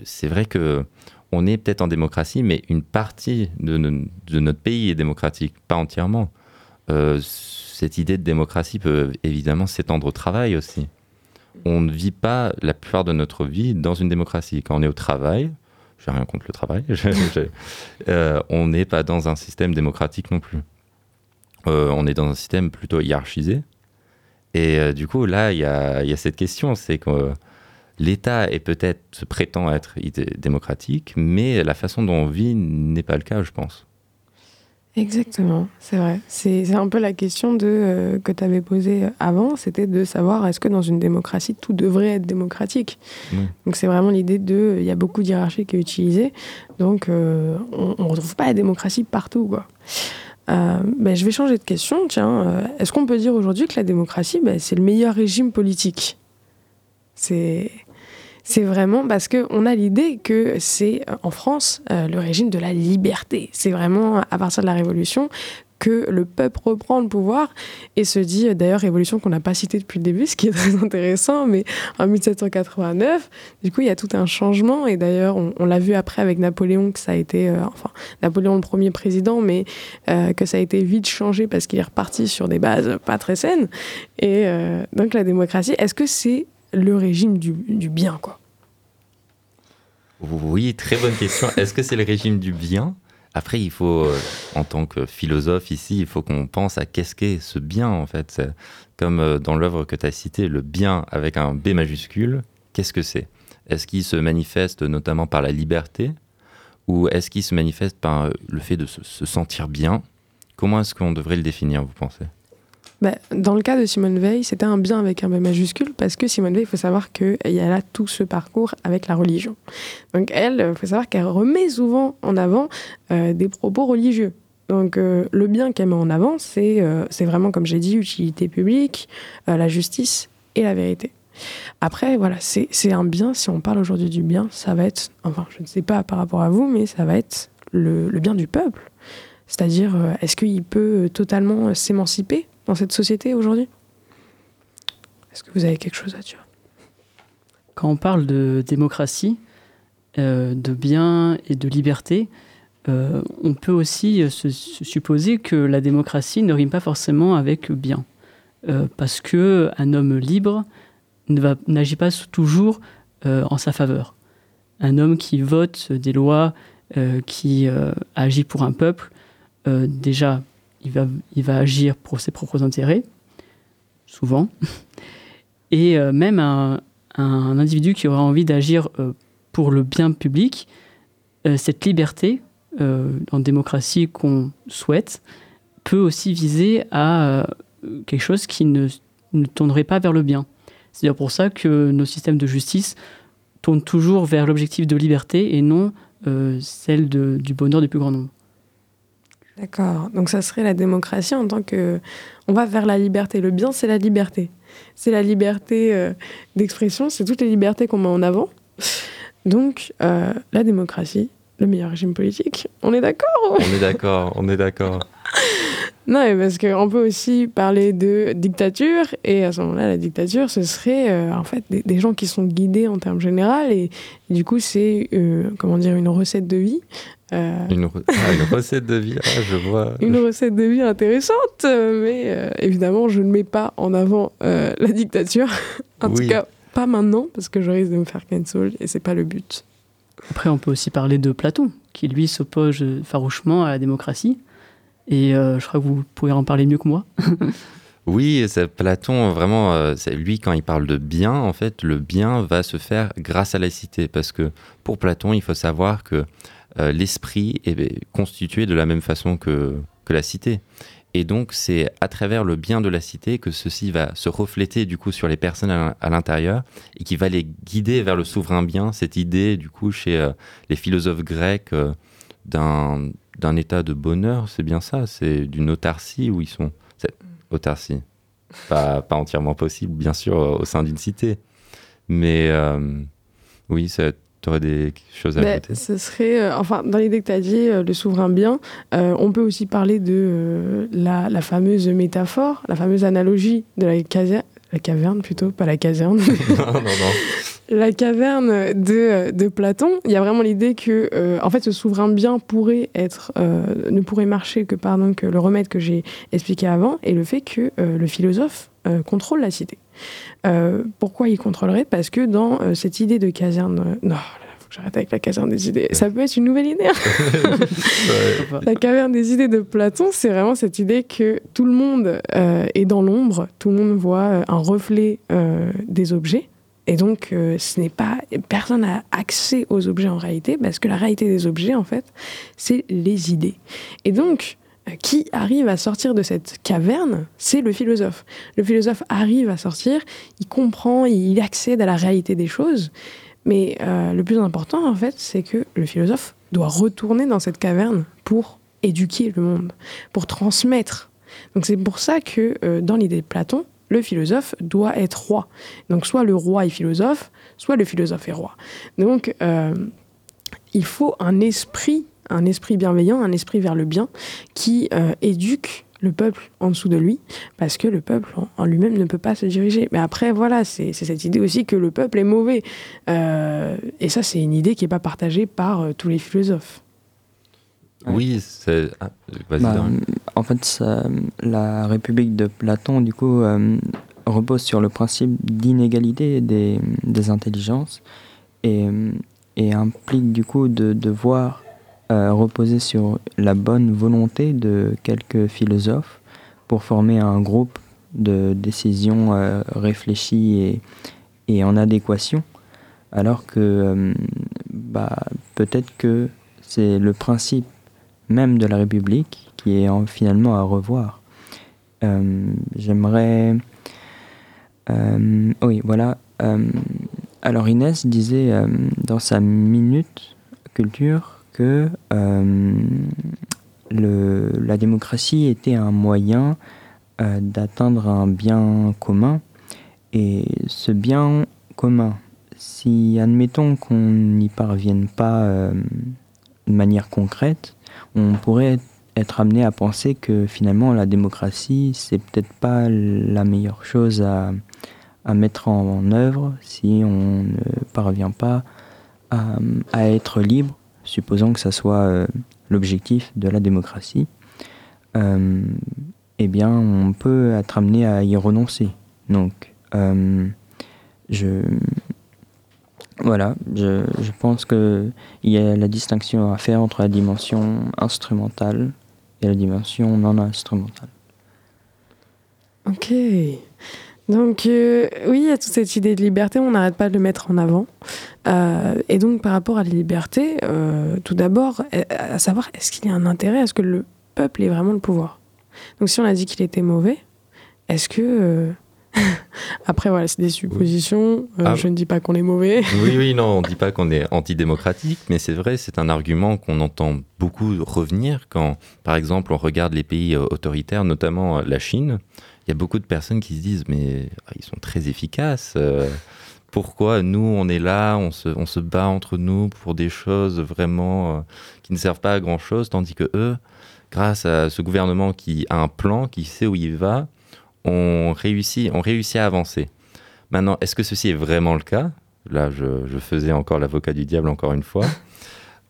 c'est vrai que on est peut-être en démocratie, mais une partie de, notre pays est démocratique, pas entièrement. cette idée de démocratie peut évidemment s'étendre au travail aussi. On ne vit pas la plupart de notre vie dans une démocratie. Quand on est au travail, j'ai rien contre le travail. [LAUGHS] On n'est pas dans un système démocratique non plus. Euh, on est dans un système plutôt hiérarchisé. Et euh, du coup, là, il y a, cette question, c'est que l'État est peut-être se prétend être démocratique, mais la façon dont on vit n'est pas le cas, je pense. Exactement, c'est vrai. C'est un peu la question de, euh, que tu avais posée avant, c'était de savoir est-ce que dans une démocratie, tout devrait être démocratique? Donc c'est vraiment l'idée de, il y a beaucoup d'hierarchie qui est utilisée, donc euh, on ne retrouve pas la démocratie partout. Quoi. Euh, ben, je vais changer de question, tiens. est-ce qu'on peut dire aujourd'hui que la démocratie, ben, c'est le meilleur régime politique? C'est c'est vraiment parce qu'on a l'idée que c'est euh, en France euh, le régime de la liberté. C'est vraiment à partir de la Révolution que le peuple reprend le pouvoir et se dit, euh, d'ailleurs, révolution qu'on n'a pas citée depuis le début, ce qui est [LAUGHS] très intéressant, mais en 1789, du coup, il y a tout un changement et d'ailleurs, on, l'a vu après avec Napoléon, que ça a été, enfin, Napoléon le premier président, mais que ça a été vite changé parce qu'il est reparti sur des bases pas très saines. Et donc, la démocratie, est-ce que c'est le régime du, bien, quoi? Oui, très bonne question. Est-ce que c'est le régime du bien? Après, il faut, euh, en tant que philosophe ici, il faut qu'on pense à qu'est-ce qu'est ce bien, en fait. Comme euh, dans l'œuvre que tu as citée, le bien avec un B majuscule, qu'est-ce que c'est? Est-ce qu'il se manifeste notamment par la liberté ou est-ce qu'il se manifeste par le fait de se sentir bien? Comment est-ce qu'on devrait le définir, vous pensez? Bah, dans le cas de Simone Veil, c'était un bien avec un B majuscule parce que Simone Veil, il faut savoir qu'il y a tout ce parcours avec la religion. Donc elle, il faut savoir qu'elle remet souvent en avant euh, des propos religieux. Donc euh, le bien qu'elle met en avant, c'est euh, vraiment, comme j'ai dit, utilité publique, la justice et la vérité. Après, voilà, c'est un bien, si on parle aujourd'hui du bien, ça va être, enfin, je ne sais pas par rapport à vous, mais ça va être le bien du peuple. C'est-à-dire, est-ce qu'il peut totalement s'émanciper? Dans cette société aujourd'hui? Est-ce que vous avez quelque chose à dire? Quand on parle de démocratie, euh, de bien et de liberté, euh, on peut aussi se, supposer que la démocratie ne rime pas forcément avec bien. Euh, parce que un homme libre n'agit pas toujours en sa faveur. Un homme qui vote des lois, qui agit pour un peuple, déjà, il va, agir pour ses propres intérêts, souvent. [LAUGHS] Et euh, même un, individu qui aura envie d'agir euh, pour le bien public, euh, cette liberté en démocratie qu'on souhaite peut aussi viser à quelque chose qui ne, ne tournerait pas vers le bien. C'est pour ça que nos systèmes de justice tournent toujours vers l'objectif de liberté et non celle du bonheur du plus grand nombre. D'accord. Donc ça serait la démocratie en tant que... On va vers la liberté. Le bien, c'est la liberté. C'est la liberté euh, d'expression, c'est toutes les libertés qu'on met en avant. Donc euh, la démocratie, le meilleur régime politique. On est d'accord? On est d'accord, on est d'accord. [LAUGHS] Non, mais parce qu'on peut aussi parler de dictature, et à ce moment-là, la dictature, ce serait euh, en fait des, des gens qui sont guidés en termes généraux, et, et du coup, c'est euh, comment dire une recette de vie. Euh, Une, re- ah, une recette de vie, ah, je vois. [LAUGHS] une recette de vie intéressante, mais euh, évidemment, je ne mets pas en avant euh, la dictature. [LAUGHS] en Oui. tout cas, pas maintenant, parce que je risque de me faire cancel, et c'est pas le but. Après, on peut aussi parler de Platon, qui lui s'oppose farouchement à la démocratie. Et euh, je crois que vous pouvez en parler mieux que moi. [LAUGHS] Oui, Platon, vraiment, euh, lui, quand il parle de bien, en fait, le bien va se faire grâce à la cité. Parce que pour Platon, il faut savoir que euh, l'esprit est constitué de la même façon que, que la cité. Et donc, c'est à travers le bien de la cité que ceci va se refléter, du coup, sur les personnes à, l'intérieur et qui va les guider vers le souverain bien. Cette idée, du coup, chez les philosophes grecs d'un d'un état de bonheur, c'est bien ça, c'est d'une autarcie où ils sont. Autarcie. Pas, pas entièrement possible, bien sûr, au sein d'une cité. Mais euh, oui, tu aurais des choses à Ben, ajouter? ce serait, euh, enfin, dans l'idée que tu as dit, euh, le souverain bien, on peut aussi parler de la, la fameuse métaphore, la fameuse analogie de la caserne, la caverne plutôt, pas la caserne, [LAUGHS] non, non, non. La caverne de, de Platon. Il y a vraiment l'idée que, euh, en fait, ce souverain bien pourrait être, euh, ne pourrait marcher que par donc, le remède que j'ai expliqué avant, et le fait que euh, le philosophe contrôle la cité. Pourquoi il contrôlerait? Parce que dans cette idée de caserne, non, là, faut que j'arrête avec la caserne des idées. Ça peut être une nouvelle idée. hein. [LAUGHS] Ouais. La caverne des idées de Platon, c'est vraiment cette idée que tout le monde euh, est dans l'ombre, tout le monde voit un reflet euh, des objets. Et donc, euh, ce n'est pas personne n'a accès aux objets en réalité, parce que la réalité des objets, en fait, c'est les idées. Et donc, euh, qui arrive à sortir de cette caverne, c'est le philosophe. Le philosophe arrive à sortir, il comprend, il accède à la réalité des choses. Mais euh, le plus important, en fait, c'est que le philosophe doit retourner dans cette caverne pour éduquer le monde, pour transmettre. Donc c'est pour ça que dans l'idée de Platon, le philosophe doit être roi. Donc soit le roi est philosophe, soit le philosophe est roi. Donc euh, il faut un esprit, un esprit bienveillant, un esprit vers le bien, qui euh, éduque le peuple en dessous de lui, parce que le peuple en, lui-même ne peut pas se diriger. Mais après, voilà, c'est cette idée aussi que le peuple est mauvais. Euh, et ça, c'est une idée qui n'est pas partagée par tous les philosophes. Oui, c'est. ah, Bah, en fait, ça- la République de Platon, du coup, euh, repose sur le principe d'inégalité des, des intelligences et, et implique du coup de devoir euh, reposer sur la bonne volonté de quelques philosophes pour former un groupe de décisions euh, réfléchies et, et en adéquation, alors que euh, bah, peut-être que c'est le principe même de la République qui est en- finalement à revoir. Euh, J'aimerais... euh, oui, voilà. euh, alors Inès disait dans sa minute culture que la démocratie était un moyen d'atteindre un bien commun. Et ce bien commun, si admettons qu'on n'y parvienne pas de manière concrète, on pourrait être amené à penser que finalement la démocratie, c'est peut-être pas la meilleure chose à, à mettre en, œuvre si on ne parvient pas à, à être libre, supposons que ça soit euh, l'objectif de la démocratie. Euh, eh bien, on peut être amené à y renoncer. Donc, euh, je, voilà, je, je pense qu'il y a la distinction à faire entre la dimension instrumentale et la dimension non instrumentale. Ok. Donc, euh, oui, il y a toute cette idée de liberté, on n'arrête pas de le mettre en avant. Euh, et donc, par rapport à la liberté, euh, tout d'abord, à savoir, est-ce qu'il y a un intérêt à ce que le peuple ait vraiment le pouvoir? Donc, si on a dit qu'il était mauvais, est-ce que. [LAUGHS] Après, voilà, c'est des suppositions. euh, Ah. Je ne dis pas qu'on est mauvais. Oui, oui, non, on ne dit pas qu'on est antidémocratique, mais c'est vrai, c'est un argument qu'on entend beaucoup revenir quand, par exemple, on regarde les pays euh, autoritaires, notamment euh, la Chine. Il y a beaucoup de personnes qui se disent, mais ah, ils sont très efficaces. euh, pourquoi nous, on est là, on se, on se bat entre nous pour des choses vraiment euh, qui ne servent pas à grand-chose, tandis que eux, grâce à ce gouvernement qui a un plan, qui sait où il va, on réussit, on réussit à avancer. Maintenant, est-ce que ceci est vraiment le cas? Là, je, je faisais encore l'avocat du diable encore une fois. [LAUGHS]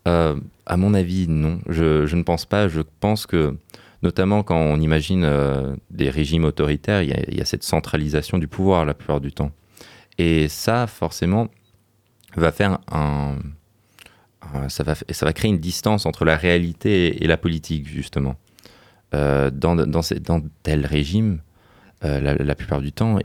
Euh, à mon avis, non. Je, je, ne pense pas. Je pense que, notamment quand on imagine euh, des régimes autoritaires, il y, y, a cette centralisation du pouvoir la plupart du temps. Et ça, forcément, va faire un, un ça, va, ça va créer une distance entre la réalité et, et la politique, justement. Euh, dans, dans, dans tel régime, la, la, plupart du temps,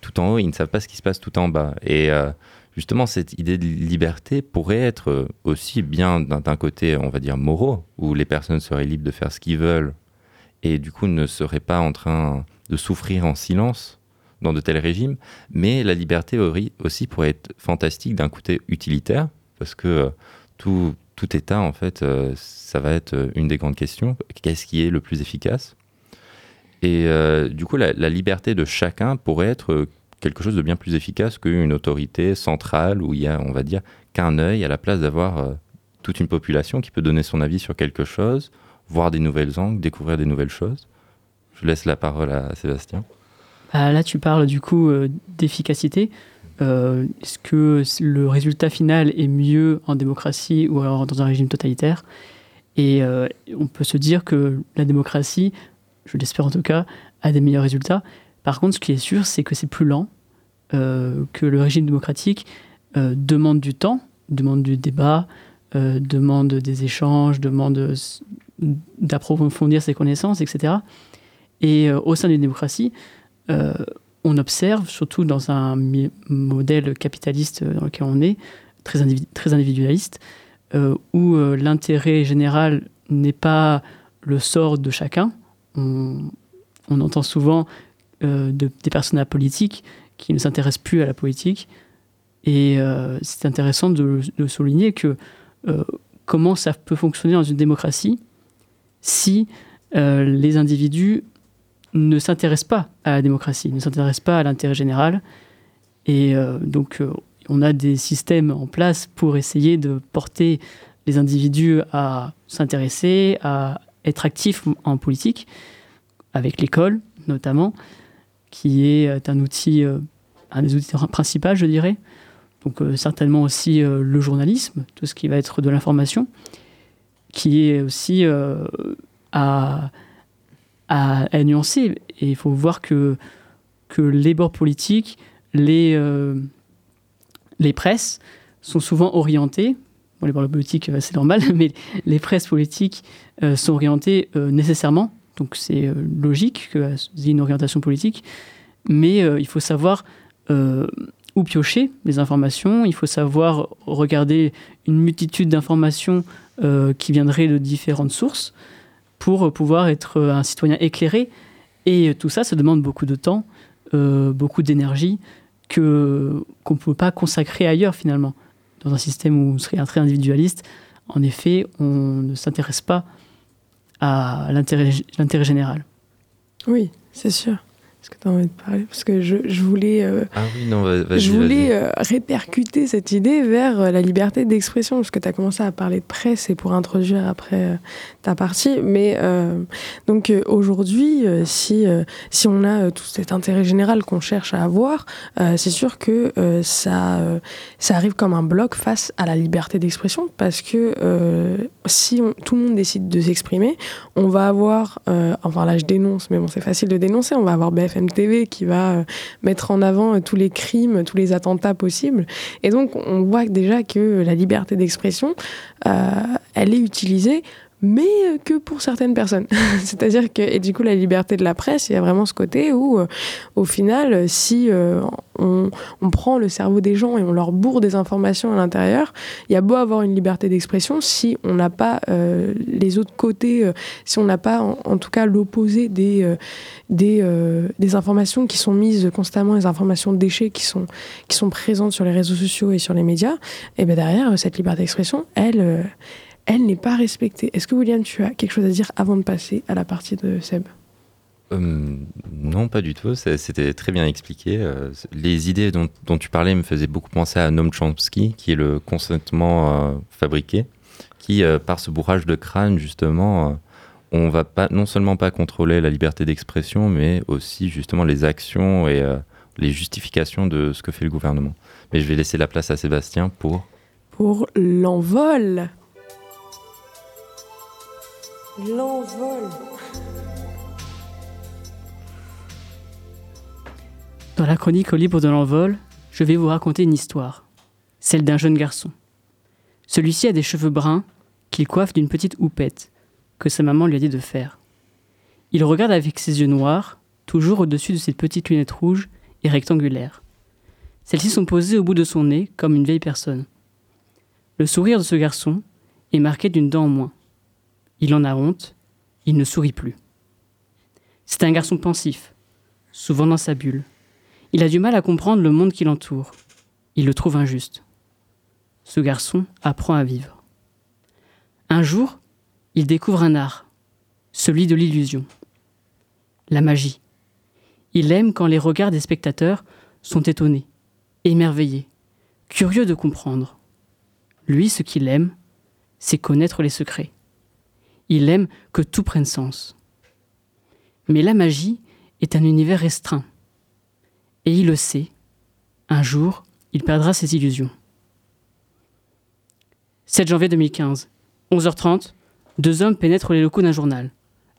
tout en haut, ils ne savent pas ce qui se passe tout en bas. Et euh, justement, cette idée de liberté pourrait être aussi bien d'un côté, on va dire, moraux, où les personnes seraient libres de faire ce qu'ils veulent et du coup ne seraient pas en train de souffrir en silence dans de tels régimes, mais la liberté aussi pourrait être fantastique d'un côté utilitaire, parce que euh, tout, État, en fait, euh, ça va être une des grandes questions. Qu'est-ce qui est le plus efficace? Et euh, du coup, la, liberté de chacun pourrait être quelque chose de bien plus efficace qu'une autorité centrale où il y a, on va dire, qu'un œil à la place d'avoir euh, toute une population qui peut donner son avis sur quelque chose, voir des nouvelles angles, découvrir des nouvelles choses. Je laisse la parole à Sébastien. Ah, là, tu parles du coup euh, d'efficacité. Euh, Est-ce que le résultat final est mieux en démocratie ou alors dans un régime totalitaire? Et euh, on peut se dire que la démocratie, je l'espère en tout cas, a des meilleurs résultats. Par contre, ce qui est sûr, c'est que c'est plus lent, euh, que le régime démocratique euh, demande du temps, demande du débat, euh, demande des échanges, demande d'approfondir ses connaissances, etc. Et au sein d'une démocratie, on observe, surtout dans un modèle capitaliste dans lequel on est, très, très individualiste, où l'intérêt général n'est pas le sort de chacun. On, entend souvent euh, de, des personnes politiques qui ne s'intéressent plus à la politique. Et euh, c'est intéressant de, souligner que euh, comment ça peut fonctionner dans une démocratie si les individus ne s'intéressent pas à la démocratie, ne s'intéressent pas à l'intérêt général. Et donc, on a des systèmes en place pour essayer de porter les individus à s'intéresser, à être actifs en politique, avec l'école notamment, qui est un outil, euh, un des outils principaux, je dirais. Donc, euh, certainement aussi euh, le journalisme, tout ce qui va être de l'information, qui est aussi euh, à à, nuancer. Et il faut voir que, que les bords politiques, les, euh, les presses sont souvent orientés. Bon, les bords politiques, c'est normal, [LAUGHS] mais les presses politiques euh, sont orientées euh, nécessairement. Donc c'est euh, logique qu'il y ait une orientation politique. Mais euh, il faut savoir euh, où piocher les informations. Il faut savoir regarder une multitude d'informations euh, qui viendraient de différentes sources pour pouvoir être un citoyen éclairé. Et tout ça, ça demande beaucoup de temps, euh, beaucoup d'énergie qu'on ne peut pas consacrer ailleurs finalement. Dans un système où on serait très individualiste, en effet, on ne s'intéresse pas à l'intérêt général. Oui, c'est sûr. Est-ce que tu as envie de parler Parce que je, je voulais, euh, ah oui, non, je voulais euh, répercuter cette idée vers euh, la liberté d'expression, parce que tu as commencé à parler de presse et pour introduire après ta partie. Mais donc aujourd'hui, si, si on a tout cet intérêt général qu'on cherche à avoir, c'est sûr que ça, ça arrive comme un bloc face à la liberté d'expression, parce que si on, tout le monde décide de s'exprimer, on va avoir, enfin là je dénonce, mais bon c'est facile de dénoncer, on va avoir BFM TV qui va euh, mettre en avant euh, tous les crimes, tous les attentats possibles. Et donc, on voit déjà que la liberté d'expression, euh, elle est utilisée mais que pour certaines personnes. [LAUGHS] C'est-à-dire que, et du coup, la liberté de la presse, il y a vraiment ce côté où, euh, au final, si euh, on, on, prend le cerveau des gens et on leur bourre des informations à l'intérieur, il y a beau avoir une liberté d'expression, si on n'a pas euh, les autres côtés, euh, si on n'a pas, en, tout cas, l'opposé des, euh, des, informations qui sont mises constamment, les informations déchets qui sont, qui sont présentes sur les réseaux sociaux et sur les médias, et bien derrière, cette liberté d'expression, elle elle n'est pas respectée. Est-ce que William, tu as quelque chose à dire avant de passer à la partie de Seb? Euh, non, pas du tout. C'était très bien expliqué. Euh, les idées dont, dont, tu parlais me faisaient beaucoup penser à Noam Chomsky, qui est le consentement euh, fabriqué, qui, par ce bourrage de crâne, justement, on va pas non seulement pas contrôler la liberté d'expression, mais aussi justement les actions et les justifications de ce que fait le gouvernement. Mais je vais laisser la place à Sébastien pour Pour l'envol. L'envol. Dans la chronique au libre de l'envol, je vais vous raconter une histoire, celle d'un jeune garçon. Celui-ci a des cheveux bruns qu'il coiffe d'une petite houppette que sa maman lui a dit de faire. Il regarde avec ses yeux noirs, toujours au-dessus de ses petites lunettes rouges et rectangulaires. Celles-ci sont posées au bout de son nez comme une vieille personne. Le sourire de ce garçon est marqué d'une dent en moins. Il en a honte, il ne sourit plus. C'est un garçon pensif, souvent dans sa bulle. Il a du mal à comprendre le monde qui l'entoure. Il le trouve injuste. Ce garçon apprend à vivre. Un jour, il découvre un art, celui de l'illusion, la magie. Il aime quand les regards des spectateurs sont étonnés, émerveillés, curieux de comprendre. Lui, ce qu'il aime, c'est connaître les secrets. Il aime que tout prenne sens. Mais la magie est un univers restreint. Et il le sait, un jour, il perdra ses illusions. 7 janvier 2015, 11h30, deux hommes pénètrent les locaux d'un journal.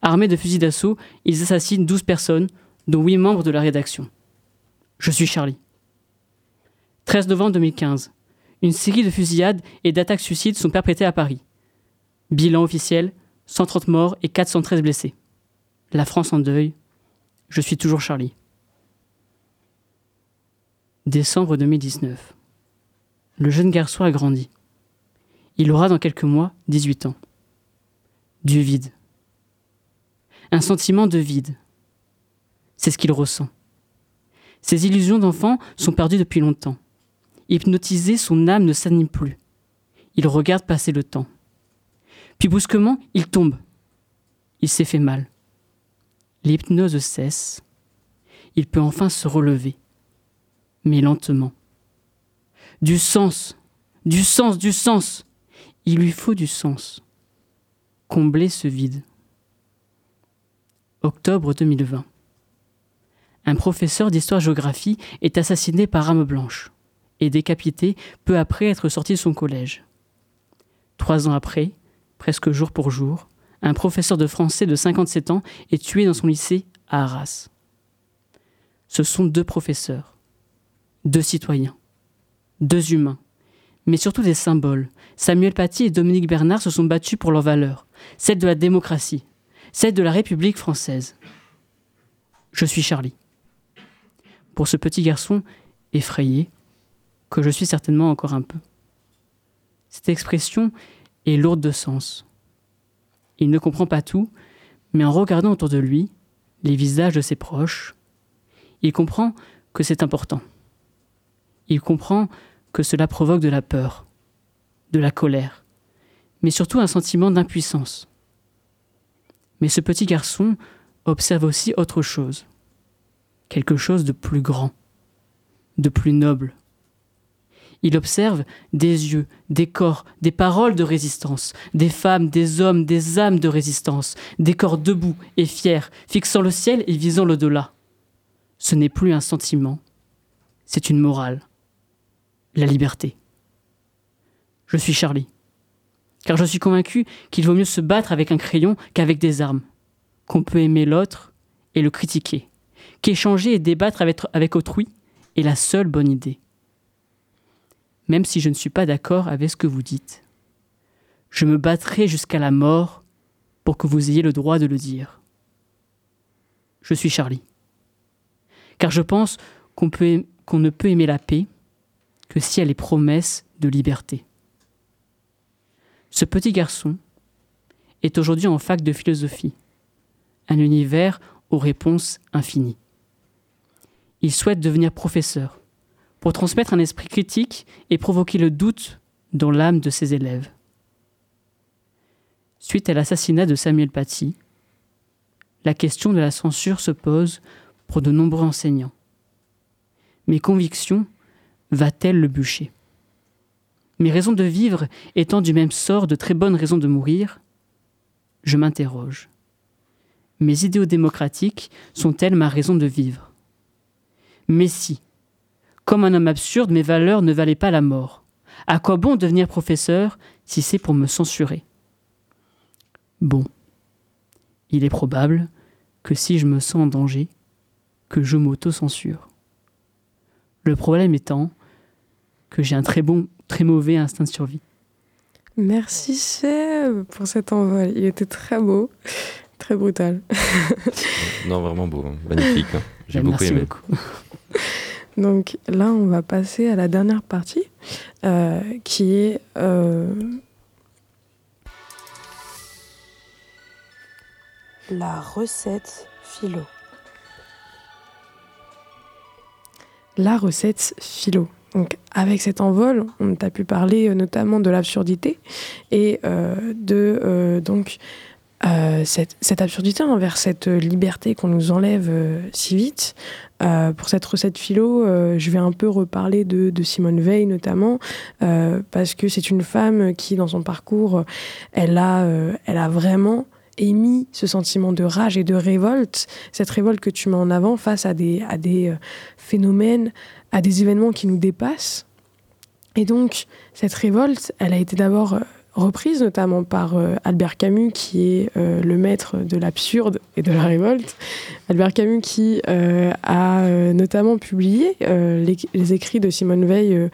Armés de fusils d'assaut, ils assassinent 12 personnes, dont 8 membres de la rédaction. Je suis Charlie. 13 novembre 2015, une série de fusillades et d'attaques suicides sont perpétrées à Paris. Bilan officiel 130 morts et 413 blessés. La France en deuil. Je suis toujours Charlie. Décembre 2019. Le jeune garçon a grandi. Il aura dans quelques mois 18 ans. Du vide. Un sentiment de vide. C'est ce qu'il ressent. Ses illusions d'enfant sont perdues depuis longtemps. Hypnotisé, son âme ne s'anime plus. Il regarde passer le temps. Puis brusquement, il tombe. Il s'est fait mal. L'hypnose cesse. Il peut enfin se relever. Mais lentement. Du sens. Du sens, du sens. Il lui faut du sens. Combler ce vide. Octobre 2020. Un professeur d'histoire-géographie est assassiné par arme blanche et décapité peu après être sorti de son collège. Trois ans après, presque jour pour jour, un professeur de français de 57 ans est tué dans son lycée à Arras. Ce sont deux professeurs, deux citoyens, deux humains, mais surtout des symboles. Samuel Paty et Dominique Bernard se sont battus pour leurs valeurs, celle de la démocratie, celle de la République française. Je suis Charlie. Pour ce petit garçon effrayé, que je suis certainement encore un peu. Cette expression est lourde de sens. Il ne comprend pas tout, mais en regardant autour de lui les visages de ses proches, il comprend que c'est important. Il comprend que cela provoque de la peur, de la colère, mais surtout un sentiment d'impuissance. Mais ce petit garçon observe aussi autre chose, quelque chose de plus grand, de plus noble. Il observe des yeux, des corps, des paroles de résistance, des femmes, des hommes, des âmes de résistance, des corps debout et fiers, fixant le ciel et visant l'au-delà. Ce n'est plus un sentiment, c'est une morale. La liberté. Je suis Charlie, car je suis convaincu qu'il vaut mieux se battre avec un crayon qu'avec des armes, qu'on peut aimer l'autre et le critiquer, qu'échanger et débattre avec, avec autrui est la seule bonne idée même si je ne suis pas d'accord avec ce que vous dites. Je me battrai jusqu'à la mort pour que vous ayez le droit de le dire. Je suis Charlie. Car je pense qu'on ne peut aimer la paix que si elle est promesse de liberté. Ce petit garçon est aujourd'hui en fac de philosophie, un univers aux réponses infinies. Il souhaite devenir professeur, pour transmettre un esprit critique et provoquer le doute dans l'âme de ses élèves. Suite à l'assassinat de Samuel Paty, la question de la censure se pose pour de nombreux enseignants. Mes convictions va-t-elle le bûcher? Mes raisons de vivre étant du même sort de très bonnes raisons de mourir, je m'interroge. Mes idéaux démocratiques sont-elles ma raison de vivre? Mais si, comme un homme absurde, mes valeurs ne valaient pas la mort, à quoi bon devenir professeur si c'est pour me censurer? Bon, il est probable que si je me sens en danger, que je m'auto-censure. Le problème étant que j'ai un très bon, très mauvais instinct de survie. Merci Seb pour cet envol. Il était très beau, très brutal. non, vraiment beau, hein. magnifique. Hein. J'ai beaucoup Merci aimé. beaucoup. Donc là, on va passer à la dernière partie, euh, qui est euh, La recette philo. la recette philo. Donc, avec cet envol, on t'a pu parler euh, notamment de l'absurdité et euh, de euh, donc cette, cette absurdité envers cette liberté qu'on nous enlève si vite. Euh, pour cette recette philo, euh, je vais un peu reparler de, Simone Veil notamment, euh, parce que c'est une femme qui, dans son parcours, elle a, elle a vraiment émis ce sentiment de rage et de révolte, cette révolte que tu mets en avant face à des, phénomènes, à des événements qui nous dépassent. Et donc, cette révolte, elle a été d'abord reprise notamment par euh, Albert Camus, qui est euh, le maître de l'absurde et de la révolte. Albert Camus qui euh, a notamment publié les, les écrits de Simone Veil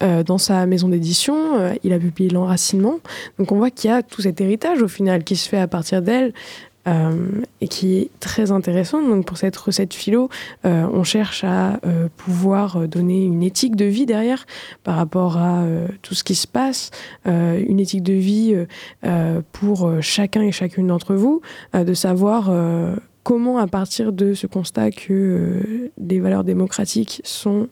dans sa maison d'édition. Il a publié L'Enracinement. Donc on voit qu'il y a tout cet héritage au final qui se fait à partir d'elle. Euh, et qui est très intéressant. Donc pour cette recette philo, euh, on cherche à euh, pouvoir donner une éthique de vie derrière par rapport à tout ce qui se passe, une éthique de vie pour chacun et chacune d'entre vous, de savoir comment à partir de ce constat que euh, les valeurs démocratiques sont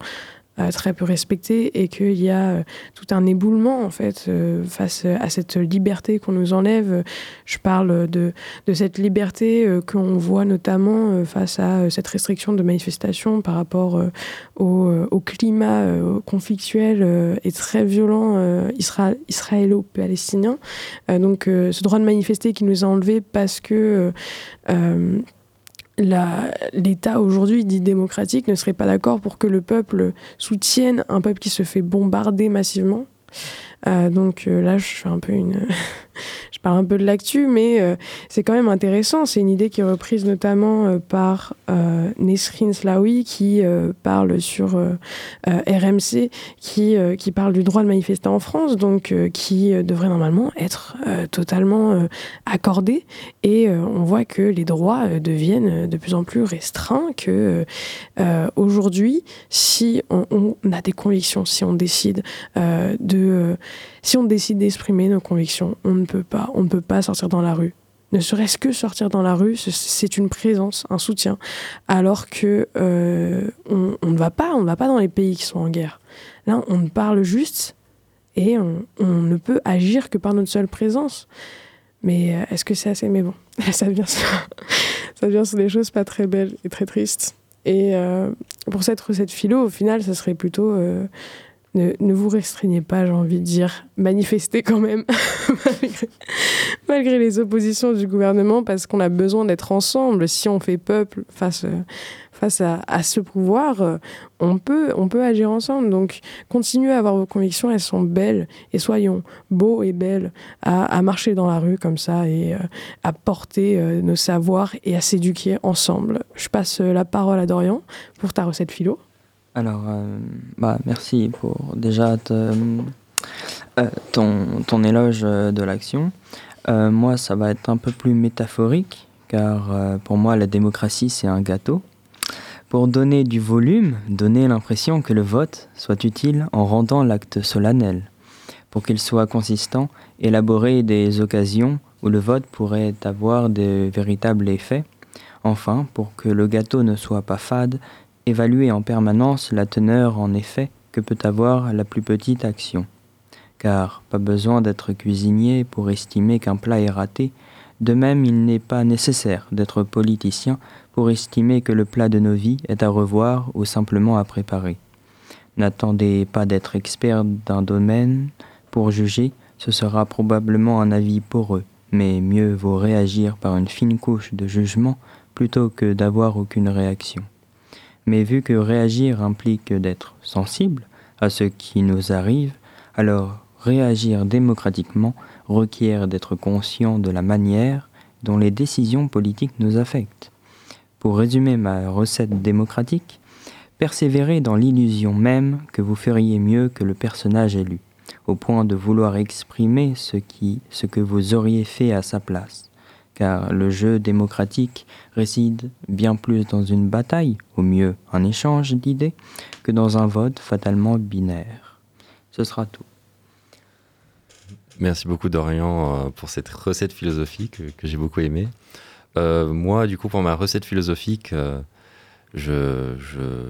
très peu respectées et qu'il y a euh, tout un éboulement en fait euh, face à cette liberté qu'on nous enlève. Je parle de, de cette liberté euh, qu'on voit notamment euh, face à euh, cette restriction de manifestation par rapport euh, au, euh, au climat euh, conflictuel euh, et très violent euh, isra- israélo-palestinien. Euh, donc euh, ce droit de manifester qui nous est enlevé parce que euh, euh, l'État aujourd'hui dit démocratique ne serait pas d'accord pour que le peuple soutienne un peuple qui se fait bombarder massivement. Euh, donc euh, là, je un peu une, [LAUGHS] je parle un peu de l'actu, mais euh, c'est quand même intéressant. C'est une idée qui est reprise notamment par Nesrin Slaoui qui parle sur RMC, qui qui parle du droit de manifester en France, donc qui devrait normalement être totalement accordé. Et on voit que les droits deviennent de plus en plus restreints. Que aujourd'hui, si on, on a des convictions, si on décide de, si on décide d'exprimer nos convictions, on ne peut pas, on ne peut pas sortir dans la rue. Ne serait-ce que sortir dans la rue, ce- c'est une présence, un soutien, alors que euh, on, ne va pas, on ne va pas dans les pays qui sont en guerre. Là, on parle juste et on, ne peut agir que par notre seule présence. Mais euh, est-ce que c'est assez? Mais bon, [LAUGHS] ça vient sur, [LAUGHS] ça vient sur des choses pas très belles et très tristes. Et euh, pour cette recette philo, au final, ça serait plutôt ne, vous restreignez pas, j'ai envie de dire, manifestez quand même, [LAUGHS] malgré, les oppositions du gouvernement, parce qu'on a besoin d'être ensemble. Si on fait peuple face, face à, ce pouvoir, on peut, on peut agir ensemble. Donc, continuez à avoir vos convictions, elles sont belles, et soyons beaux et belles à, marcher dans la rue comme ça et euh, à porter euh, nos savoirs et à s'éduquer ensemble. Je passe la parole à Dorian pour ta recette philo. Alors, euh, bah, merci pour déjà euh, ton, éloge euh, de l'action. Moi, ça va être un peu plus métaphorique, car pour moi, la démocratie, c'est un gâteau. Pour donner du volume, donner l'impression que le vote soit utile en rendant l'acte solennel. Pour qu'il soit consistant, élaborer des occasions où le vote pourrait avoir de véritables effets. Enfin, pour que le gâteau ne soit pas fade, évaluer en permanence la teneur en effet que peut avoir la plus petite action. Car pas besoin d'être cuisinier pour estimer qu'un plat est raté, de même il n'est pas nécessaire d'être politicien pour estimer que le plat de nos vies est à revoir ou simplement à préparer. N'attendez pas d'être expert d'un domaine pour juger, ce sera probablement un avis poreux mais mieux vaut réagir par une fine couche de jugement plutôt que d'avoir aucune réaction. Mais vu que réagir implique d'être sensible à ce qui nous arrive, alors réagir démocratiquement requiert d'être conscient de la manière dont les décisions politiques nous affectent. Pour résumer ma recette démocratique, persévérez dans l'illusion même que vous feriez mieux que le personnage élu, au point de vouloir exprimer ce, qui, ce que vous auriez fait à sa place. Car le jeu démocratique réside bien plus dans une bataille, au mieux un échange d'idées, que dans un vote fatalement binaire. Ce sera tout. Merci beaucoup Dorian euh, pour cette recette philosophique que j'ai beaucoup aimée. Euh, moi, du coup, pour ma recette philosophique, euh, je, je,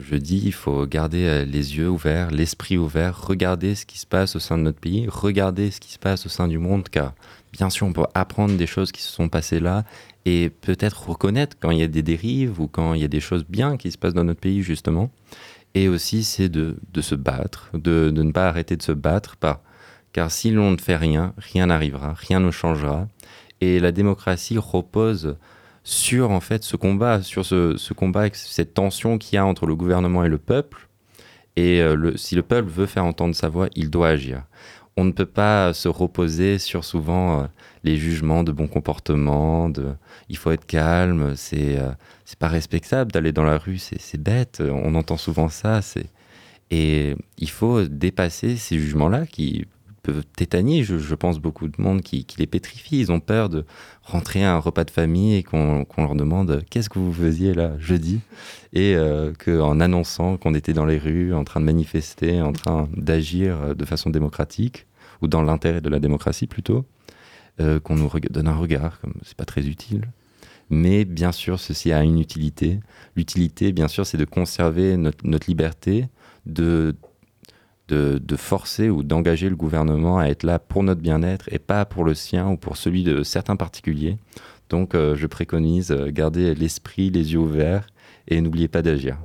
je, dis il faut garder les yeux ouverts, l'esprit ouvert, regarder ce qui se passe au sein de notre pays, regarder ce qui se passe au sein du monde, car bien sûr, on peut apprendre des choses qui se sont passées là et peut-être reconnaître quand il y a des dérives ou quand il y a des choses bien qui se passent dans notre pays, justement. Et aussi, c'est de, se battre, de, ne pas arrêter de se battre, car si l'on ne fait rien, rien n'arrivera, rien ne changera. Et la démocratie repose sur en fait ce combat, sur ce, combat, cette tension qu'il y a entre le gouvernement et le peuple. Et euh, si le peuple veut faire entendre sa voix, il doit agir. On ne peut pas se reposer sur souvent euh, les jugements de bon comportement, il faut être calme, c'est euh, c'est pas respectable d'aller dans la rue, c'est bête, on entend souvent ça, et il faut dépasser ces jugements-là qui peuvent tétanier, je, pense, beaucoup de monde qui, les pétrifie. Ils ont peur de rentrer à un repas de famille et qu'on qu leur demande qu'est-ce que vous faisiez là jeudi? Et euh, qu'en annonçant qu'on était dans les rues, en train de manifester, en train d'agir de façon démocratique, ou dans l'intérêt de la démocratie plutôt, euh, qu'on nous donne un regard, comme c'est pas très utile. Mais bien sûr, ceci a une utilité. L'utilité, bien sûr, c'est de conserver notre liberté, de de, forcer ou d'engager le gouvernement à être là pour notre bien-être et pas pour le sien ou pour celui de certains particuliers. Donc euh, je préconise euh, garder l'esprit, les yeux ouverts et n'oubliez pas d'agir.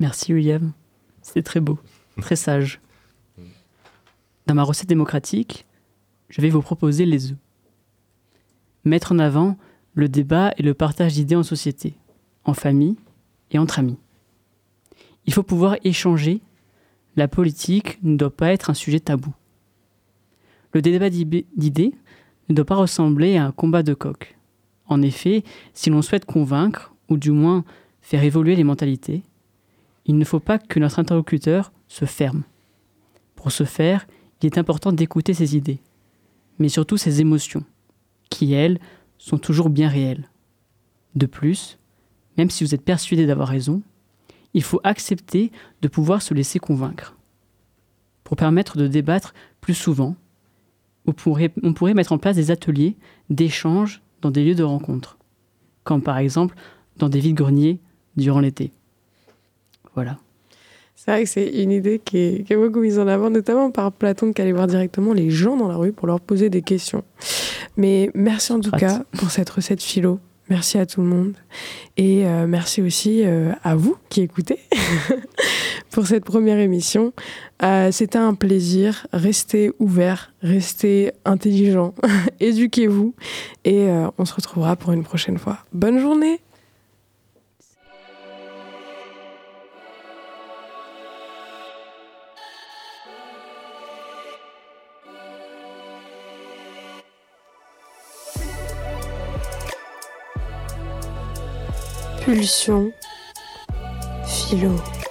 Merci William, c'était très beau, très sage. Dans ma recette démocratique, je vais vous proposer les œufs. Mettre en avant le débat et le partage d'idées en société, en famille et entre amis. Il faut pouvoir échanger la politique ne doit pas être un sujet tabou. Le débat d'idées ne doit pas ressembler à un combat de coq. En effet, si l'on souhaite convaincre, ou du moins faire évoluer les mentalités, il ne faut pas que notre interlocuteur se ferme. Pour ce faire, il est important d'écouter ses idées, mais surtout ses émotions, qui, elles, sont toujours bien réelles. De plus, même si vous êtes persuadé d'avoir raison, il faut accepter de pouvoir se laisser convaincre. Pour permettre de débattre plus souvent, on pourrait, on pourrait mettre en place des ateliers d'échange dans des lieux de rencontre, comme par exemple dans des vides-greniers durant l'été. Voilà. C'est vrai que c'est une idée qui est, qui est, beaucoup mise en avant, notamment par Platon qui allait voir directement les gens dans la rue pour leur poser des questions. Mais merci en tout cas pour cette recette philo. Merci à tout le monde. Et euh, merci aussi euh, à vous qui écoutez [LAUGHS] pour cette première émission. Euh, C'était un plaisir. Restez ouverts, restez intelligents, [LAUGHS] éduquez-vous. Et on se retrouvera pour une prochaine fois. Bonne journée Pulsion, philo.